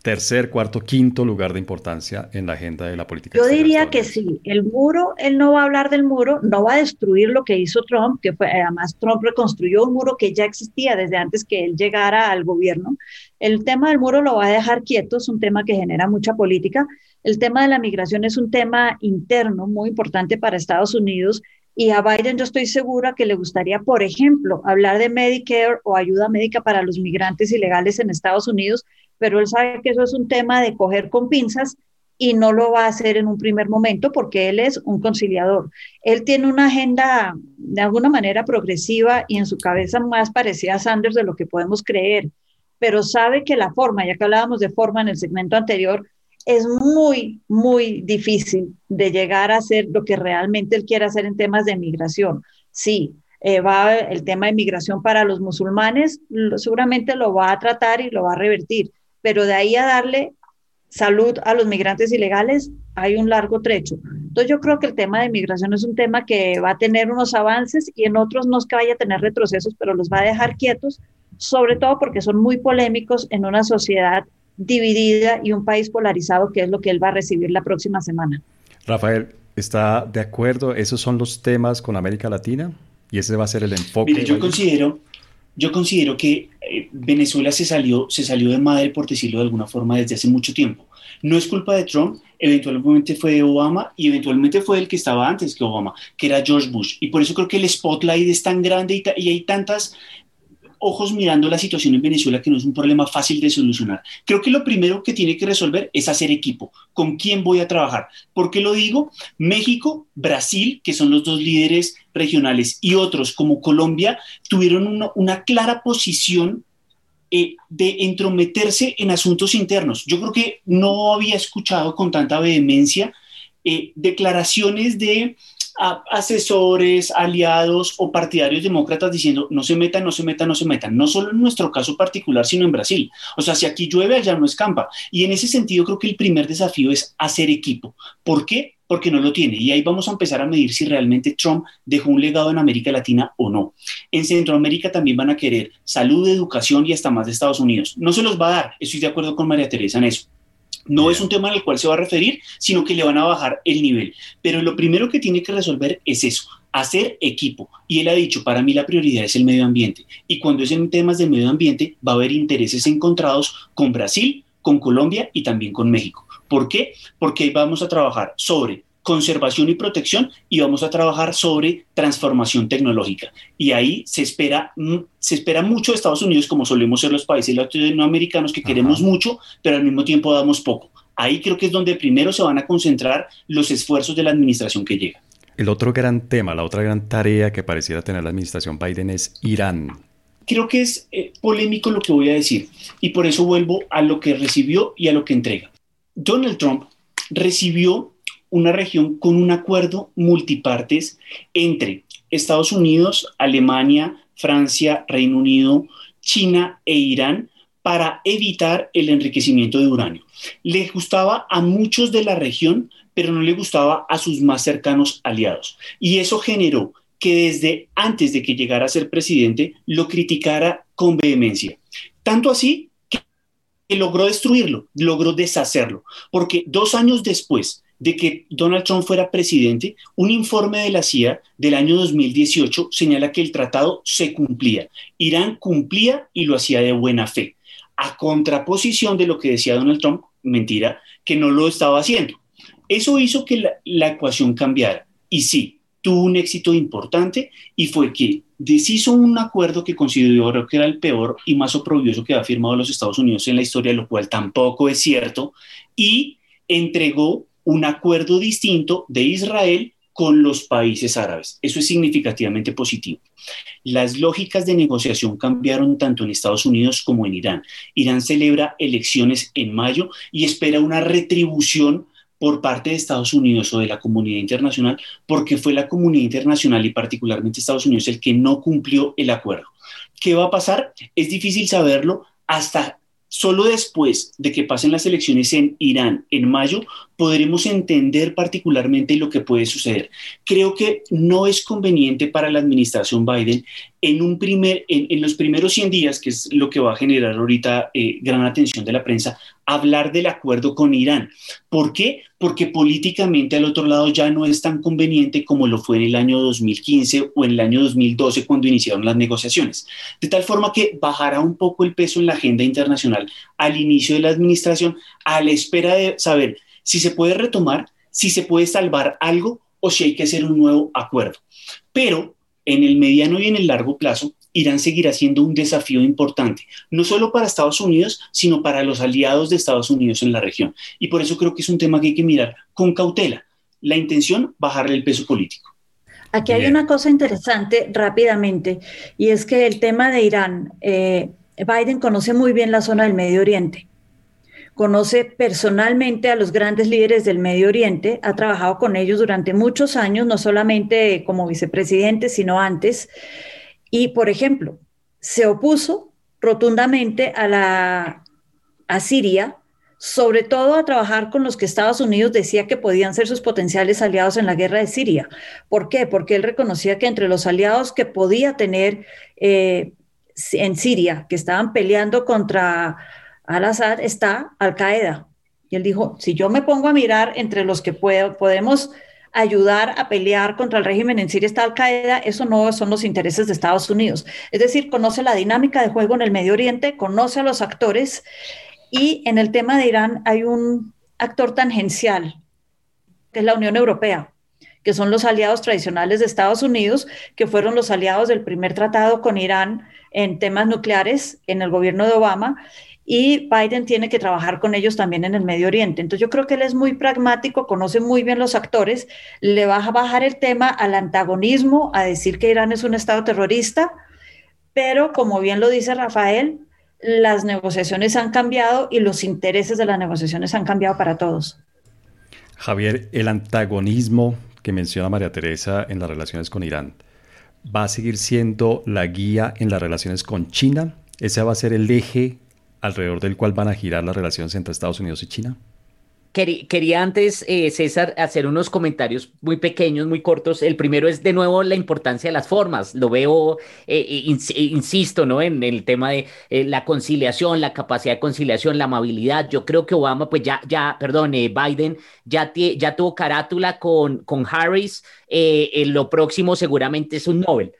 tercer, cuarto, quinto lugar de importancia en la agenda de la política. Yo diría que sí, el muro, él no va a hablar del muro, no va a destruir lo que hizo Trump, que fue, además Trump reconstruyó un muro que ya existía desde antes que él llegara al gobierno. El tema del muro lo va a dejar quieto, es un tema que genera mucha política. El tema de la migración es un tema interno muy importante para Estados Unidos y a Biden yo estoy segura que le gustaría, por ejemplo, hablar de Medicare o ayuda médica para los migrantes ilegales en Estados Unidos, pero él sabe que eso es un tema de coger con pinzas y no lo va a hacer en un primer momento porque él es un conciliador. Él tiene una agenda de alguna manera progresiva y en su cabeza más parecida a Sanders de lo que podemos creer, pero sabe que la forma, ya que hablábamos de forma en el segmento anterior, es muy, muy difícil de llegar a hacer lo que realmente él quiere hacer en temas de migración. Sí, eh, va el tema de migración para los musulmanes, seguramente lo va a tratar y lo va a revertir, pero de ahí a darle salud a los migrantes ilegales hay un largo trecho. Entonces yo creo que el tema de migración es un tema que va a tener unos avances y en otros no es que vaya a tener retrocesos, pero los va a dejar quietos, sobre todo porque son muy polémicos en una sociedad dividida y un país polarizado, que es lo que él va a recibir la próxima semana. Rafael, ¿está de acuerdo? ¿Esos son los temas con América Latina? ¿Y ese va a ser el enfoque? Mire, yo considero, yo considero que eh, Venezuela se salió, se salió de madre, por decirlo de alguna forma, desde hace mucho tiempo. No es culpa de Trump, eventualmente fue de Obama y eventualmente fue el que estaba antes que Obama, que era George Bush. Y por eso creo que el spotlight es tan grande y, y hay tantas ojos mirando la situación en Venezuela, que no es un problema fácil de solucionar. Creo que lo primero que tiene que resolver es hacer equipo. ¿Con quién voy a trabajar? ¿Por qué lo digo? México, Brasil, que son los dos líderes regionales, y otros como Colombia, tuvieron una, clara posición eh, de entrometerse en asuntos internos. Yo creo que no había escuchado con tanta vehemencia eh, declaraciones de asesores, aliados o partidarios demócratas diciendo no se metan, no se metan, no se metan, no solo en nuestro caso particular, sino en Brasil. O sea, si aquí llueve, allá no escampa. Y en ese sentido creo que el primer desafío es hacer equipo. ¿Por qué? Porque no lo tiene. Y ahí vamos a empezar a medir si realmente Trump dejó un legado en América Latina o no. En Centroamérica también van a querer salud, educación y hasta más de Estados Unidos. No se los va a dar, estoy de acuerdo con María Teresa en eso. No es un tema al cual se va a referir, sino que le van a bajar el nivel. Pero lo primero que tiene que resolver es eso, hacer equipo. Y él ha dicho, para mí la prioridad es el medio ambiente. Y cuando es en temas de medio ambiente, va a haber intereses encontrados con Brasil, con Colombia y también con México. ¿Por qué? Porque vamos a trabajar sobre conservación y protección y vamos a trabajar sobre transformación tecnológica. Y ahí se espera, se espera mucho de Estados Unidos, como solemos ser los países latinoamericanos que queremos mucho, pero al mismo tiempo damos poco. Ahí creo que es donde primero se van a concentrar los esfuerzos de la administración que llega. El otro gran tema, la otra gran tarea que pareciera tener la administración Biden es Irán. Creo que es eh, polémico lo que voy a decir y por eso vuelvo a lo que recibió y a lo que entrega. Donald Trump recibió una región con un acuerdo multipartes entre Estados Unidos, Alemania, Francia, Reino Unido, China e Irán para evitar el enriquecimiento de uranio. Le gustaba a muchos de la región, pero no le gustaba a sus más cercanos aliados. Y eso generó que desde antes de que llegara a ser presidente lo criticara con vehemencia. Tanto así que logró destruirlo, logró deshacerlo, porque dos años después de que Donald Trump fuera presidente, un informe de la CIA del año 2018 señala que el tratado se cumplía. Irán cumplía y lo hacía de buena fe, a contraposición de lo que decía Donald Trump, mentira, que no lo estaba haciendo. Eso hizo que la, ecuación cambiara. Y sí, tuvo un éxito importante y fue que deshizo un acuerdo que consideró que era el peor y más oprobioso que ha firmado los Estados Unidos en la historia, lo cual tampoco es cierto, y entregó un acuerdo distinto de Israel con los países árabes. Eso es significativamente positivo. Las lógicas de negociación cambiaron tanto en Estados Unidos como en Irán. Irán celebra elecciones en mayo y espera una retribución por parte de Estados Unidos o de la comunidad internacional, porque fue la comunidad internacional y particularmente Estados Unidos el que no cumplió el acuerdo. ¿Qué va a pasar? Es difícil saberlo hasta Solo después de que pasen las elecciones en Irán en mayo podremos entender particularmente lo que puede suceder. Creo que no es conveniente para la administración Biden en, los primeros 100 días, que es lo que va a generar ahorita eh, gran atención de la prensa, hablar del acuerdo con Irán. ¿Por qué? Porque políticamente al otro lado ya no es tan conveniente como lo fue en el año 2015 o en el año 2012 cuando iniciaron las negociaciones. De tal forma que bajará un poco el peso en la agenda internacional al inicio de la administración a la espera de saber si se puede retomar, si se puede salvar algo o si hay que hacer un nuevo acuerdo. Pero en el mediano y en el largo plazo, Irán seguirá siendo un desafío importante, no solo para Estados Unidos, sino para los aliados de Estados Unidos en la región. Y por eso creo que es un tema que hay que mirar con cautela. La intención, bajarle el peso político. Aquí hay una cosa interesante rápidamente, y es que el tema de Irán, eh, Biden conoce muy bien la zona del Medio Oriente, conoce personalmente a los grandes líderes del Medio Oriente, ha trabajado con ellos durante muchos años, no solamente como vicepresidente, sino antes. Y, por ejemplo, se opuso rotundamente a, la, a Siria, sobre todo a trabajar con los que Estados Unidos decía que podían ser sus potenciales aliados en la guerra de Siria. ¿Por qué? Porque él reconocía que entre los aliados que podía tener eh, en Siria, que estaban peleando contra Al-Assad, está Al-Qaeda. Y él dijo, si yo me pongo a mirar entre los que puedo, podemos ayudar a pelear contra el régimen en Siria está Al Qaeda, eso no son los intereses de Estados Unidos. Es decir, conoce la dinámica de juego en el Medio Oriente, conoce a los actores y en el tema de Irán hay un actor tangencial, que es la Unión Europea que son los aliados tradicionales de Estados Unidos, que fueron los aliados del primer tratado con Irán en temas nucleares en el gobierno de Obama, y Biden tiene que trabajar con ellos también en el Medio Oriente. Entonces yo creo que él es muy pragmático, conoce muy bien los actores, le va a bajar el tema al antagonismo, a decir que Irán es un Estado terrorista, pero como bien lo dice Rafael, las negociaciones han cambiado y los intereses de las negociaciones han cambiado para todos. Javier, el antagonismo que menciona María Teresa en las relaciones con Irán va a seguir siendo la guía en las relaciones con China? ¿Ese va a ser el eje alrededor del cual van a girar las relaciones entre Estados Unidos y China? Quería antes, eh, César, hacer unos comentarios muy pequeños, muy cortos. El primero es, de nuevo, la importancia de las formas. Lo veo, eh, eh, insisto, ¿no? En el tema de la conciliación, la capacidad de conciliación, la amabilidad. Yo creo que Obama, pues ya, ya, perdón, Biden ya, ya tuvo carátula con, con Harris. lo próximo seguramente es un Nobel.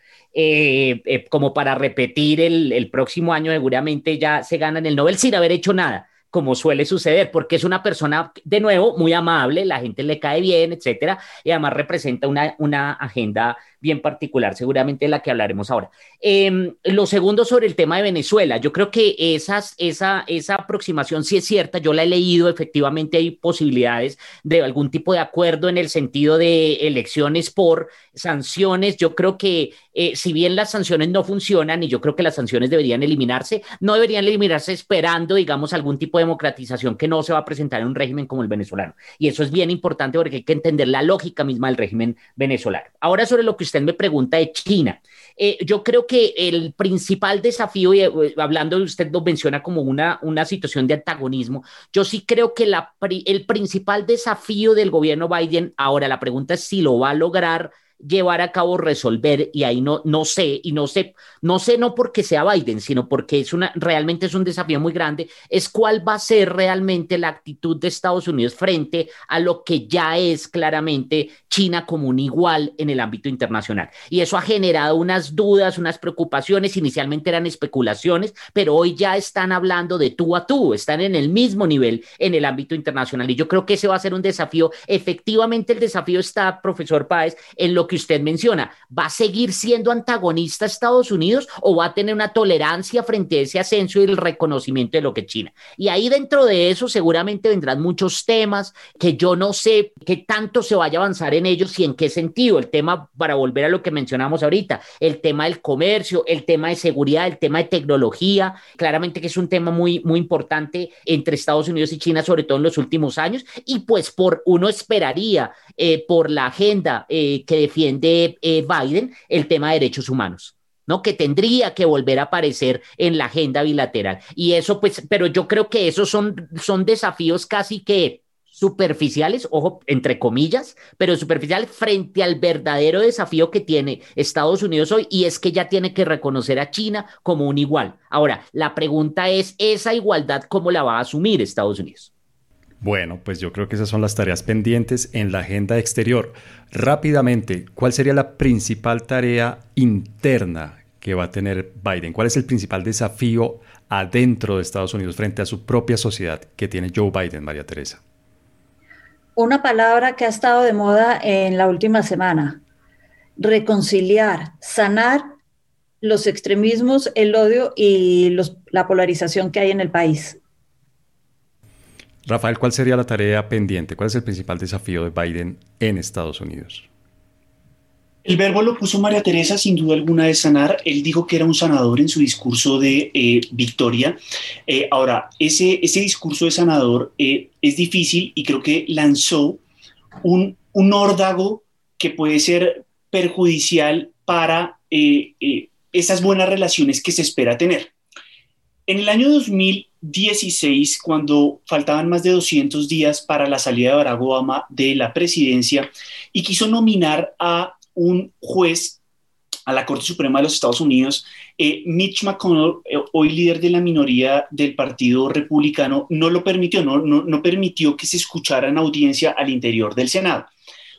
Como para repetir el, el próximo año, seguramente ya se ganan el Nobel sin haber hecho nada como suele suceder, porque es una persona, de nuevo, muy amable, la gente le cae bien, etcétera, y además representa una, una agenda bien particular, seguramente la que hablaremos ahora. Em, lo segundo sobre el tema de Venezuela, yo creo que esas, esa, esa aproximación sí es cierta, yo la he leído, efectivamente hay posibilidades de algún tipo de acuerdo en el sentido de elecciones por sanciones, yo creo que eh, si bien las sanciones no funcionan y yo creo que las sanciones deberían eliminarse, no deberían eliminarse esperando, digamos, algún tipo de democratización que no se va a presentar en un régimen como el venezolano. Y eso es bien importante porque hay que entender la lógica misma del régimen venezolano. Ahora sobre lo que usted me pregunta de China. Eh, yo creo que el principal desafío, eh, hablando de usted lo menciona como una, una situación de antagonismo, yo sí creo que el principal desafío del gobierno Biden, ahora la pregunta es si lo va a lograr llevar a cabo, resolver, y ahí no, no sé, y no sé, no sé no porque sea Biden, sino porque es una, realmente es un desafío muy grande, es cuál va a ser realmente la actitud de Estados Unidos frente a lo que ya es claramente China como un igual en el ámbito internacional. Y eso ha generado unas dudas, unas preocupaciones, inicialmente eran especulaciones, pero hoy ya están hablando de tú a tú, están en el mismo nivel en el ámbito internacional. Y yo creo que ese va a ser un desafío. Efectivamente, el desafío está, profesor Páez, en lo que usted menciona, ¿va a seguir siendo antagonista Estados Unidos o va a tener una tolerancia frente a ese ascenso y el reconocimiento de lo que China? Y ahí dentro de eso seguramente vendrán muchos temas que yo no sé qué tanto se vaya a avanzar en ellos y en qué sentido. El tema, para volver a lo que mencionamos ahorita, el tema del comercio, el tema de seguridad, el tema de tecnología, claramente que es un tema muy, muy importante entre Estados Unidos y China, sobre todo en los últimos años, y pues por uno esperaría eh, por la agenda eh, que defiende de eh, Biden el tema de derechos humanos. ¿no? que tendría que volver a aparecer en la agenda bilateral. Y eso, pues, pero yo creo que esos son, son desafíos casi que superficiales, ojo, entre comillas, pero superficiales frente al verdadero desafío que tiene Estados Unidos hoy y es que ya tiene que reconocer a China como un igual. Ahora, la pregunta es, ¿esa igualdad cómo la va a asumir Estados Unidos? Bueno, pues yo creo que esas son las tareas pendientes en la agenda exterior. Rápidamente, ¿cuál sería la principal tarea interna que va a tener Biden? ¿Cuál es el principal desafío adentro de Estados Unidos frente a su propia sociedad que tiene Joe Biden, María Teresa? Una palabra que ha estado de moda en la última semana, reconciliar, sanar los extremismos, el odio y la polarización que hay en el país. Rafael, ¿cuál sería la tarea pendiente? ¿Cuál es el principal desafío de Biden en Estados Unidos? El verbo lo puso María Teresa sin duda alguna de sanar. Él dijo que era un sanador en su discurso de eh, victoria. Eh, ahora, ese, ese discurso de sanador eh, es difícil y creo que lanzó un, un órdago que puede ser perjudicial para esas buenas relaciones que se espera tener. En el año 2000, 16, cuando faltaban más de 200 días para la salida de Barack Obama de la presidencia, y quiso nominar a un juez a la Corte Suprema de los Estados Unidos, eh, Mitch McConnell, eh, hoy líder de la minoría del Partido Republicano, no lo permitió, no, no, permitió que se escuchara en audiencia al interior del Senado.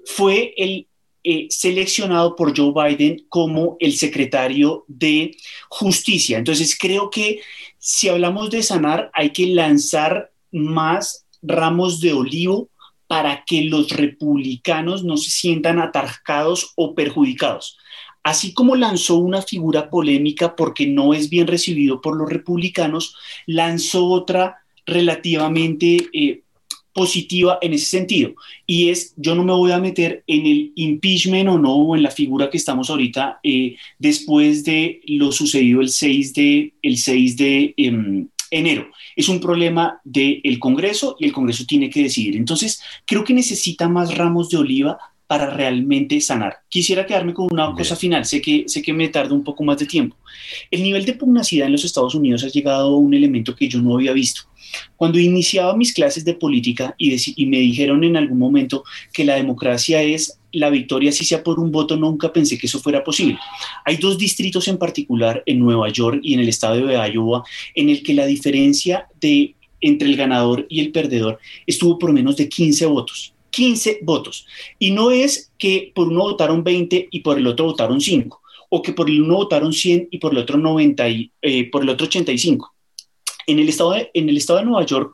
Fue el eh, seleccionado por Joe Biden como el secretario de Justicia. Entonces creo que si hablamos de sanar, hay que lanzar más ramos de olivo para que los republicanos no se sientan atascados o perjudicados. Así como lanzó una figura polémica porque no es bien recibido por los republicanos, lanzó otra relativamente eh, positiva en ese sentido. Y es, yo no me voy a meter en el impeachment o no, o en la figura que estamos ahorita eh, después de lo sucedido el 6 de, el 6 de em, enero. Es un problema del Congreso y el Congreso tiene que decidir. Entonces, creo que necesita más ramos de oliva para realmente sanar. Quisiera quedarme con una cosa final, sé que, sé que me tarda un poco más de tiempo. El nivel de pugnacidad en los Estados Unidos ha llegado a un elemento que yo no había visto. Cuando iniciaba mis clases de política y, y, me dijeron en algún momento que la democracia es la victoria, si sea por un voto, nunca pensé que eso fuera posible. Hay dos distritos en particular en Nueva York y en el estado de Iowa en el que la diferencia de entre el ganador y el perdedor estuvo por menos de 15 votos. 15 votos. Y no es que por uno votaron 20 y por el otro votaron 5, o que por el uno votaron 100 y por el otro 90 y, eh, por el otro 85. En el, estado en el estado de Nueva York,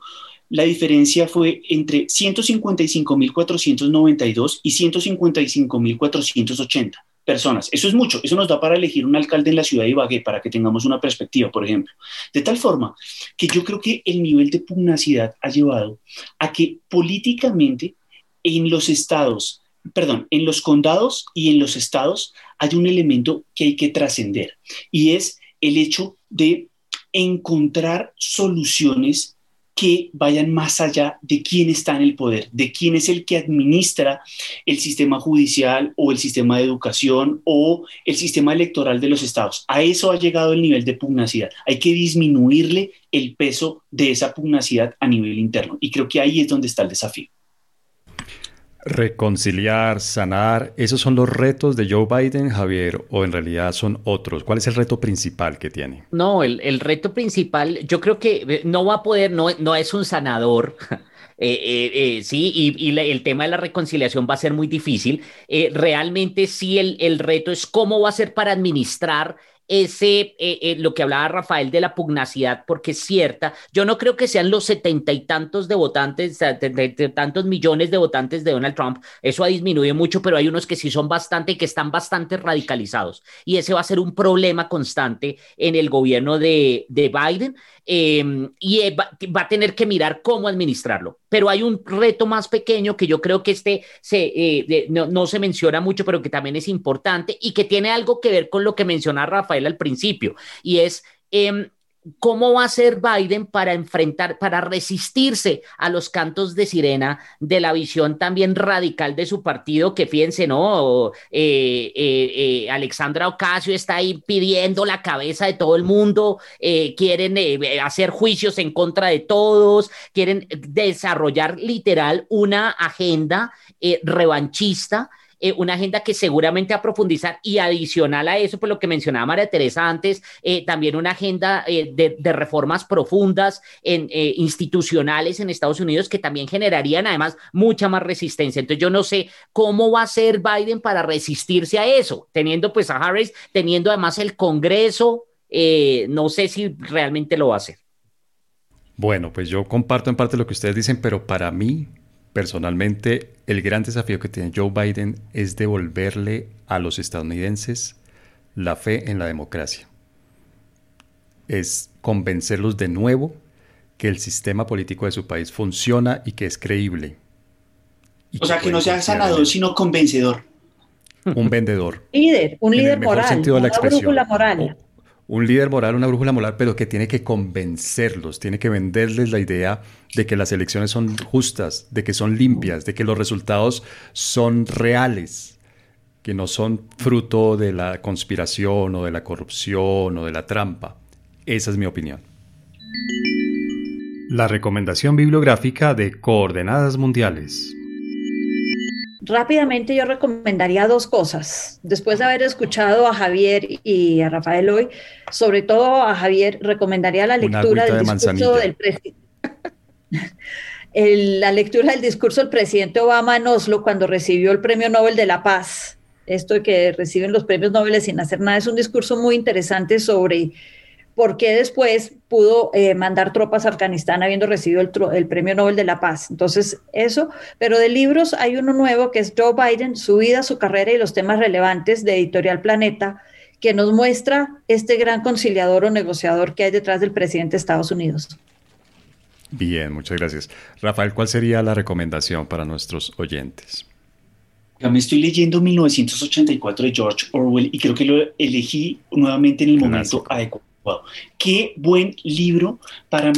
la diferencia fue entre 155.492 y 155.480 personas. Eso es mucho, eso nos da para elegir un alcalde en la ciudad de Ibagué, para que tengamos una perspectiva, por ejemplo. De tal forma que yo creo que el nivel de pugnacidad ha llevado a que políticamente en los estados, perdón, en los condados y en los estados hay un elemento que hay que trascender y es el hecho de encontrar soluciones que vayan más allá de quién está en el poder, de quién es el que administra el sistema judicial o el sistema de educación o el sistema electoral de los estados. A eso ha llegado el nivel de pugnacidad. Hay que disminuirle el peso de esa pugnacidad a nivel interno. Y creo que ahí es donde está el desafío. Reconciliar, sanar, ¿esos son los retos de Joe Biden, Javier, o en realidad son otros? ¿Cuál es el reto principal que tiene? No, el, reto principal, yo creo que eh, no va a poder, no, no es un sanador. [laughs] Eh, eh, sí, y, el tema de la reconciliación va a ser muy difícil. realmente sí, el, el reto es cómo va a ser para administrar ese, eh, eh, lo que hablaba Rafael de la pugnacidad, porque es cierta, yo no creo que sean los setenta y tantos de votantes, tantos millones de votantes de Donald Trump, eso ha disminuido mucho, pero hay unos que sí son bastante y que están bastante radicalizados. Y ese va a ser un problema constante en el gobierno de, de Biden. Em, y eh, va, a tener que mirar cómo administrarlo. Pero hay un reto más pequeño que yo creo que este se, eh, no, se menciona mucho, pero que también es importante y que tiene algo que ver con lo que menciona Rafael al principio, y es... Em, ¿Cómo va a ser Biden para enfrentar, para resistirse a los cantos de sirena de la visión también radical de su partido? Que fíjense, ¿no? Eh, eh, eh, Alexandra Ocasio está ahí pidiendo la cabeza de todo el mundo, quieren hacer juicios en contra de todos, quieren desarrollar literal una agenda revanchista eh, una agenda que seguramente a profundizar y adicional a eso, por lo que mencionaba María Teresa antes, eh, también una agenda eh, de, reformas profundas en, institucionales en Estados Unidos que también generarían además mucha más resistencia. Entonces yo no sé cómo va a ser Biden para resistirse a eso, teniendo pues a Harris, teniendo además el Congreso, no sé si realmente lo va a hacer. Bueno, pues yo comparto en parte lo que ustedes dicen, pero para mí Personalmente, el gran desafío que tiene Joe Biden es devolverle a los estadounidenses la fe en la democracia. Es convencerlos de nuevo que el sistema político de su país funciona y que es creíble. o sea, que no sea sanador, sino convencedor. Un vendedor. Líder, un líder moral. Sentido de la expresión. moral un líder moral, una brújula moral, pero que tiene que convencerlos, tiene que venderles la idea de que las elecciones son justas, de que son limpias, de que los resultados son reales, que no son fruto de la conspiración o de la corrupción o de la trampa. Esa es mi opinión. La recomendación bibliográfica de Coordenadas Mundiales. Rápidamente yo recomendaría dos cosas. Después de haber escuchado a Javier y a Rafael hoy, sobre todo a Javier, recomendaría la lectura del discurso del presidente. [laughs] la lectura del discurso del presidente Obama en Oslo cuando recibió el Premio Nobel de la Paz. Esto de que reciben los premios Nobel sin hacer nada es un discurso muy interesante sobre por qué después pudo eh, mandar tropas a Afganistán habiendo recibido el, Premio Nobel de la Paz. Entonces, eso. Pero de libros hay uno nuevo que es Joe Biden, su vida, su carrera y los temas relevantes de Editorial Planeta, que nos muestra este gran conciliador o negociador que hay detrás del presidente de Estados Unidos. Bien, muchas gracias. Rafael, ¿cuál sería la recomendación para nuestros oyentes? Me estoy leyendo 1984 de George Orwell y creo que lo elegí nuevamente en el momento adecuado Qué buen libro para,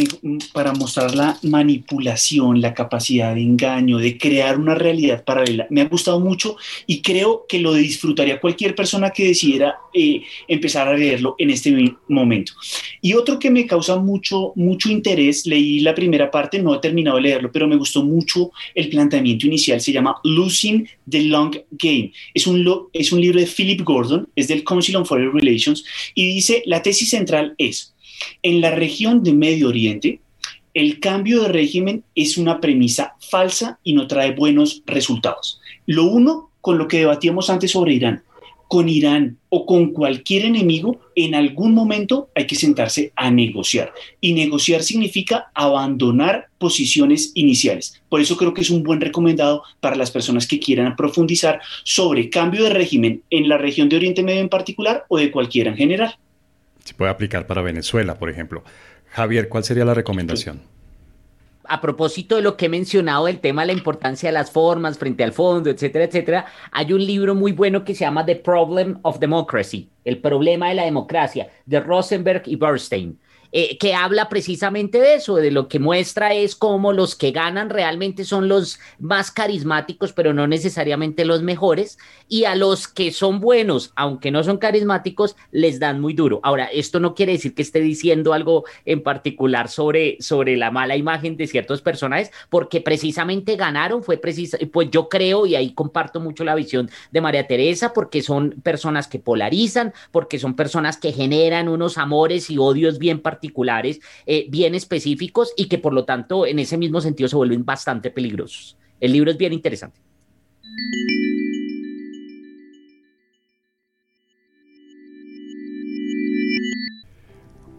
para mostrar la manipulación, la capacidad de engaño, de crear una realidad paralela. Me ha gustado mucho y creo que lo disfrutaría cualquier persona que decidiera eh, empezar a leerlo en este momento. Y otro que me causa mucho, mucho interés, leí la primera parte, no he terminado de leerlo, pero me gustó mucho el planteamiento inicial, se llama Losing the Long Game. Es un, es un libro de Philip Gordon, es del Council on Foreign Relations, y dice, la tesis central es, en la región de Medio Oriente, el cambio de régimen es una premisa falsa y no trae buenos resultados. Lo uno con lo que debatíamos antes sobre Irán con Irán o con cualquier enemigo, en algún momento hay que sentarse a negociar. Y negociar significa abandonar posiciones iniciales. Por eso creo que es un buen recomendado para las personas que quieran profundizar sobre cambio de régimen en la región de Oriente Medio en particular o de cualquiera en general. Se puede aplicar para Venezuela, por ejemplo. Javier, ¿cuál sería la recomendación? a propósito de lo que he mencionado, el tema de la importancia de las formas frente al fondo, etcétera, etcétera, hay un libro muy bueno que se llama The Problem of Democracy, el problema de la democracia, de Rosenberg y Bernstein. Eh, que habla precisamente de eso, de lo que muestra es cómo los que ganan realmente son los más carismáticos, pero no necesariamente los mejores, y a los que son buenos, aunque no son carismáticos, les dan muy duro. Ahora, esto no quiere decir que esté diciendo algo en particular sobre, sobre la mala imagen de ciertos personajes, porque precisamente ganaron, fue precisa, pues yo creo, y ahí comparto mucho la visión de María Teresa, porque son personas que polarizan, porque son personas que generan unos amores y odios bien particulares particulares eh, bien específicos y que por lo tanto en ese mismo sentido se vuelven bastante peligrosos. El libro es bien interesante.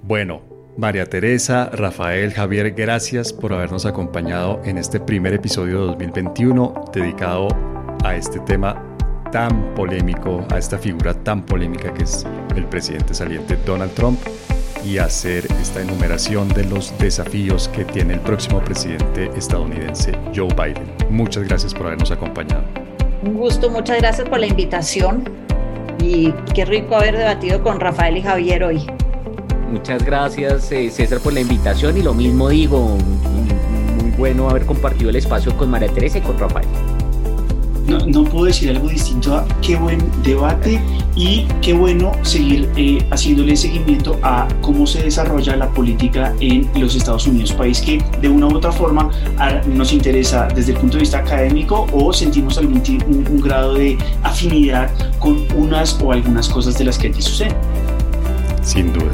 Bueno, María Teresa, Rafael, Javier, gracias por habernos acompañado en este primer episodio de 2021 dedicado a este tema tan polémico, a esta figura tan polémica que es el presidente saliente Donald Trump y hacer esta enumeración de los desafíos que tiene el próximo presidente estadounidense, Joe Biden. Muchas gracias por habernos acompañado. Un gusto, muchas gracias por la invitación y qué rico haber debatido con Rafael y Javier hoy. Muchas gracias eh, César por la invitación y lo mismo digo, muy bueno haber compartido el espacio con María Teresa y con Rafael no, puedo decir algo distinto a qué buen debate y qué bueno seguir eh, haciéndole seguimiento a cómo se desarrolla la política en los Estados Unidos, país que de una u otra forma nos interesa desde el punto de vista académico o sentimos algún un, grado de afinidad con unas o algunas cosas de las que allí suceden. Sin duda.